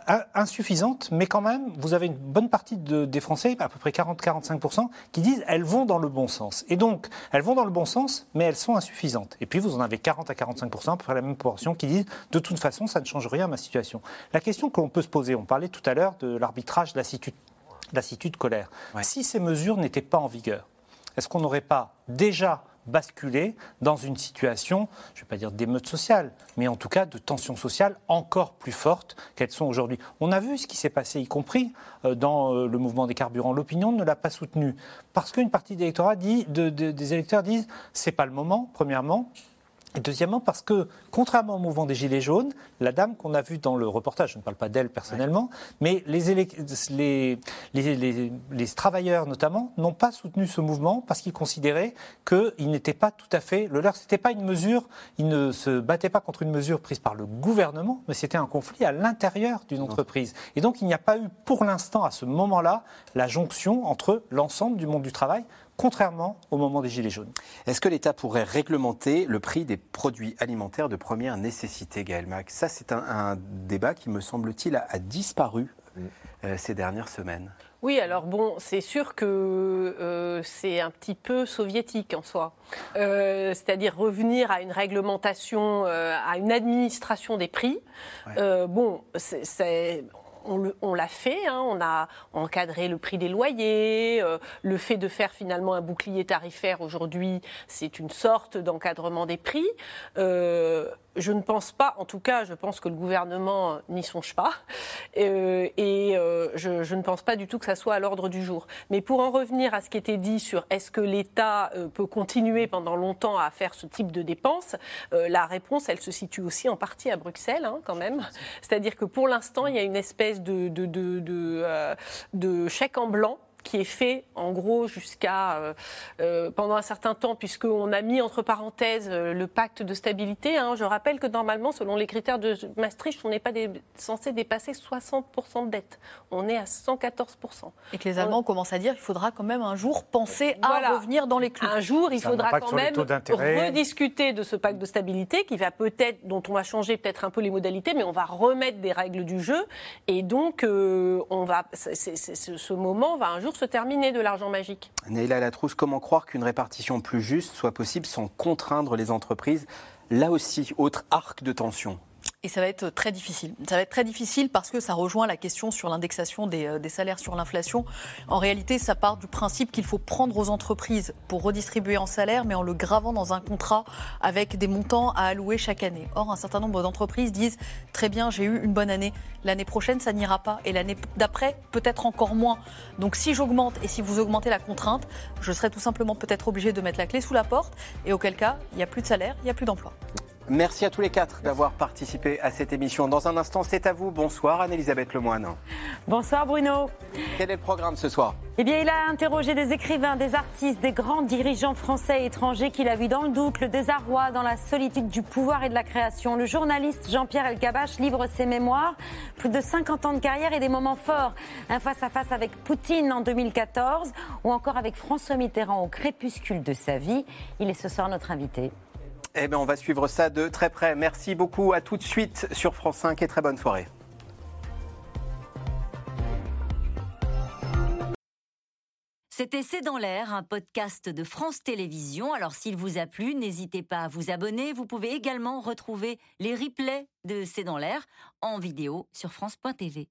in- insuffisantes, mais quand même, vous avez une bonne partie de- des Français, à peu près 40-45%, qui disent elles vont dans le bon sens. Et donc, elles vont dans le bon sens, mais elles sont insuffisantes. Et puis, vous en avez 40 à 45%, à peu près la même proportion, qui disent de toute façon, ça ne change rien à ma situation. La question que l'on peut se poser, on parlait tout à l'heure de l'arbitrage de la situ- de la situ de colère. Si ces mesures n'étaient pas en vigueur, est-ce qu'on n'aurait pas déjà basculé dans une situation, je ne vais pas dire d'émeute sociale, mais en tout cas de tension sociale encore plus forte qu'elles sont aujourd'hui? On a vu ce qui s'est passé, y compris euh, dans euh, le mouvement des carburants. L'opinion ne l'a pas soutenu parce qu'une partie des électeurs, dit, de- de- des pas le moment, premièrement. Et deuxièmement, parce que, contrairement au mouvement des Gilets jaunes, la dame qu'on a vue dans le reportage, je ne parle pas d'elle personnellement, mais les, élec- les, les, les- les travailleurs notamment n'ont pas soutenu ce mouvement parce qu'ils considéraient qu'il n'était pas tout à fait le leur. Ce n'était pas une mesure, ils ne se battaient pas contre une mesure prise par le gouvernement, mais c'était un conflit à l'intérieur d'une entreprise. Et donc il n'y a pas eu pour l'instant, à ce moment-là, la jonction entre l'ensemble du monde du travail, contrairement au moment des Gilets jaunes. Est-ce que l'État pourrait réglementer le prix des produits alimentaires de première nécessité, Gaël Mac Ça, c'est un, un débat qui, me semble-t-il, a, a disparu euh, ces dernières semaines. Oui, alors bon, c'est sûr que euh, c'est un petit peu soviétique en soi. Euh, C'est-à-dire revenir à une réglementation, euh, à une administration des prix. Euh, bon, c'est on l'a fait, hein, on a encadré le prix des loyers, euh, le fait de faire finalement un bouclier tarifaire aujourd'hui, c'est une sorte d'encadrement des prix. Euh, je ne pense pas, en tout cas, je pense que le gouvernement n'y songe pas, Euh, et euh, je, ne pense pas du tout que ça soit à l'ordre du jour. Mais pour en revenir à ce qui était dit sur est-ce que l'État euh, peut continuer pendant longtemps à faire ce type de dépenses, la réponse, elle se situe aussi en partie à Bruxelles, hein, quand même. C'est-à-dire que pour l'instant, il y a une espèce de chèque en blanc qui est fait en gros jusqu'à euh, euh, pendant un certain temps puisqu'on a mis entre parenthèses euh, le pacte de stabilité. hein. Je rappelle que normalement, selon les critères de Maastricht, on n'est pas dé- censé dépasser 60% de dette. On est à 114%. Et que les Allemands commencent à dire qu'il faudra quand même un jour penser à revenir dans les clous. Un jour, il Ça faudra quand même rediscuter de ce pacte de stabilité qui va peut-être, dont on va changer peut-être un peu les modalités, mais on va remettre des règles du jeu. Et donc, euh, on va, ce moment va un jour se terminer de l'argent magique. Neila Latrousse, comment croire qu'une répartition plus juste soit possible sans contraindre les entreprises? Là aussi, autre arc de tension. Et ça va être très difficile. Ça va être très difficile parce que ça rejoint la question sur l'indexation des, euh, des salaires sur l'inflation. En réalité, ça part du principe qu'il faut prendre aux entreprises pour redistribuer en salaire, mais en le gravant dans un contrat avec des montants à allouer chaque année. Or, un certain nombre d'entreprises disent très bien, j'ai eu une bonne année. L'année prochaine, ça n'ira pas. Et l'année d'après, peut-être encore moins. Donc, si j'augmente et si vous augmentez la contrainte, je serai tout simplement peut-être obligé de mettre la clé sous la porte. Et auquel cas, il n'y a plus de salaire, il n'y a plus d'emploi. Merci à tous les quatre d'avoir participé à cette émission. Dans un instant, c'est à vous. Bonsoir Anne-Elisabeth Lemoine. Bonsoir Bruno. Quel est le programme ce soir? Eh bien, il a interrogé des écrivains, des artistes, des grands dirigeants français et étrangers qu'il a vu dans le doute, le désarroi, dans la solitude du pouvoir et de la création. Le journaliste Jean-Pierre Elkabach livre ses mémoires, plus de 50 ans de carrière et des moments forts. Un face-à-face avec Poutine en 2014 ou encore avec François Mitterrand au crépuscule de sa vie. Il est ce soir notre invité. Eh bien, on va suivre ça de très près. Merci beaucoup. À tout de suite sur France 5 et très bonne soirée. C'était C'est dans l'air, un podcast de France Télévisions. Alors s'il vous a plu, n'hésitez pas à vous abonner. Vous pouvez également retrouver les replays de C'est dans l'air en vidéo sur France.tv.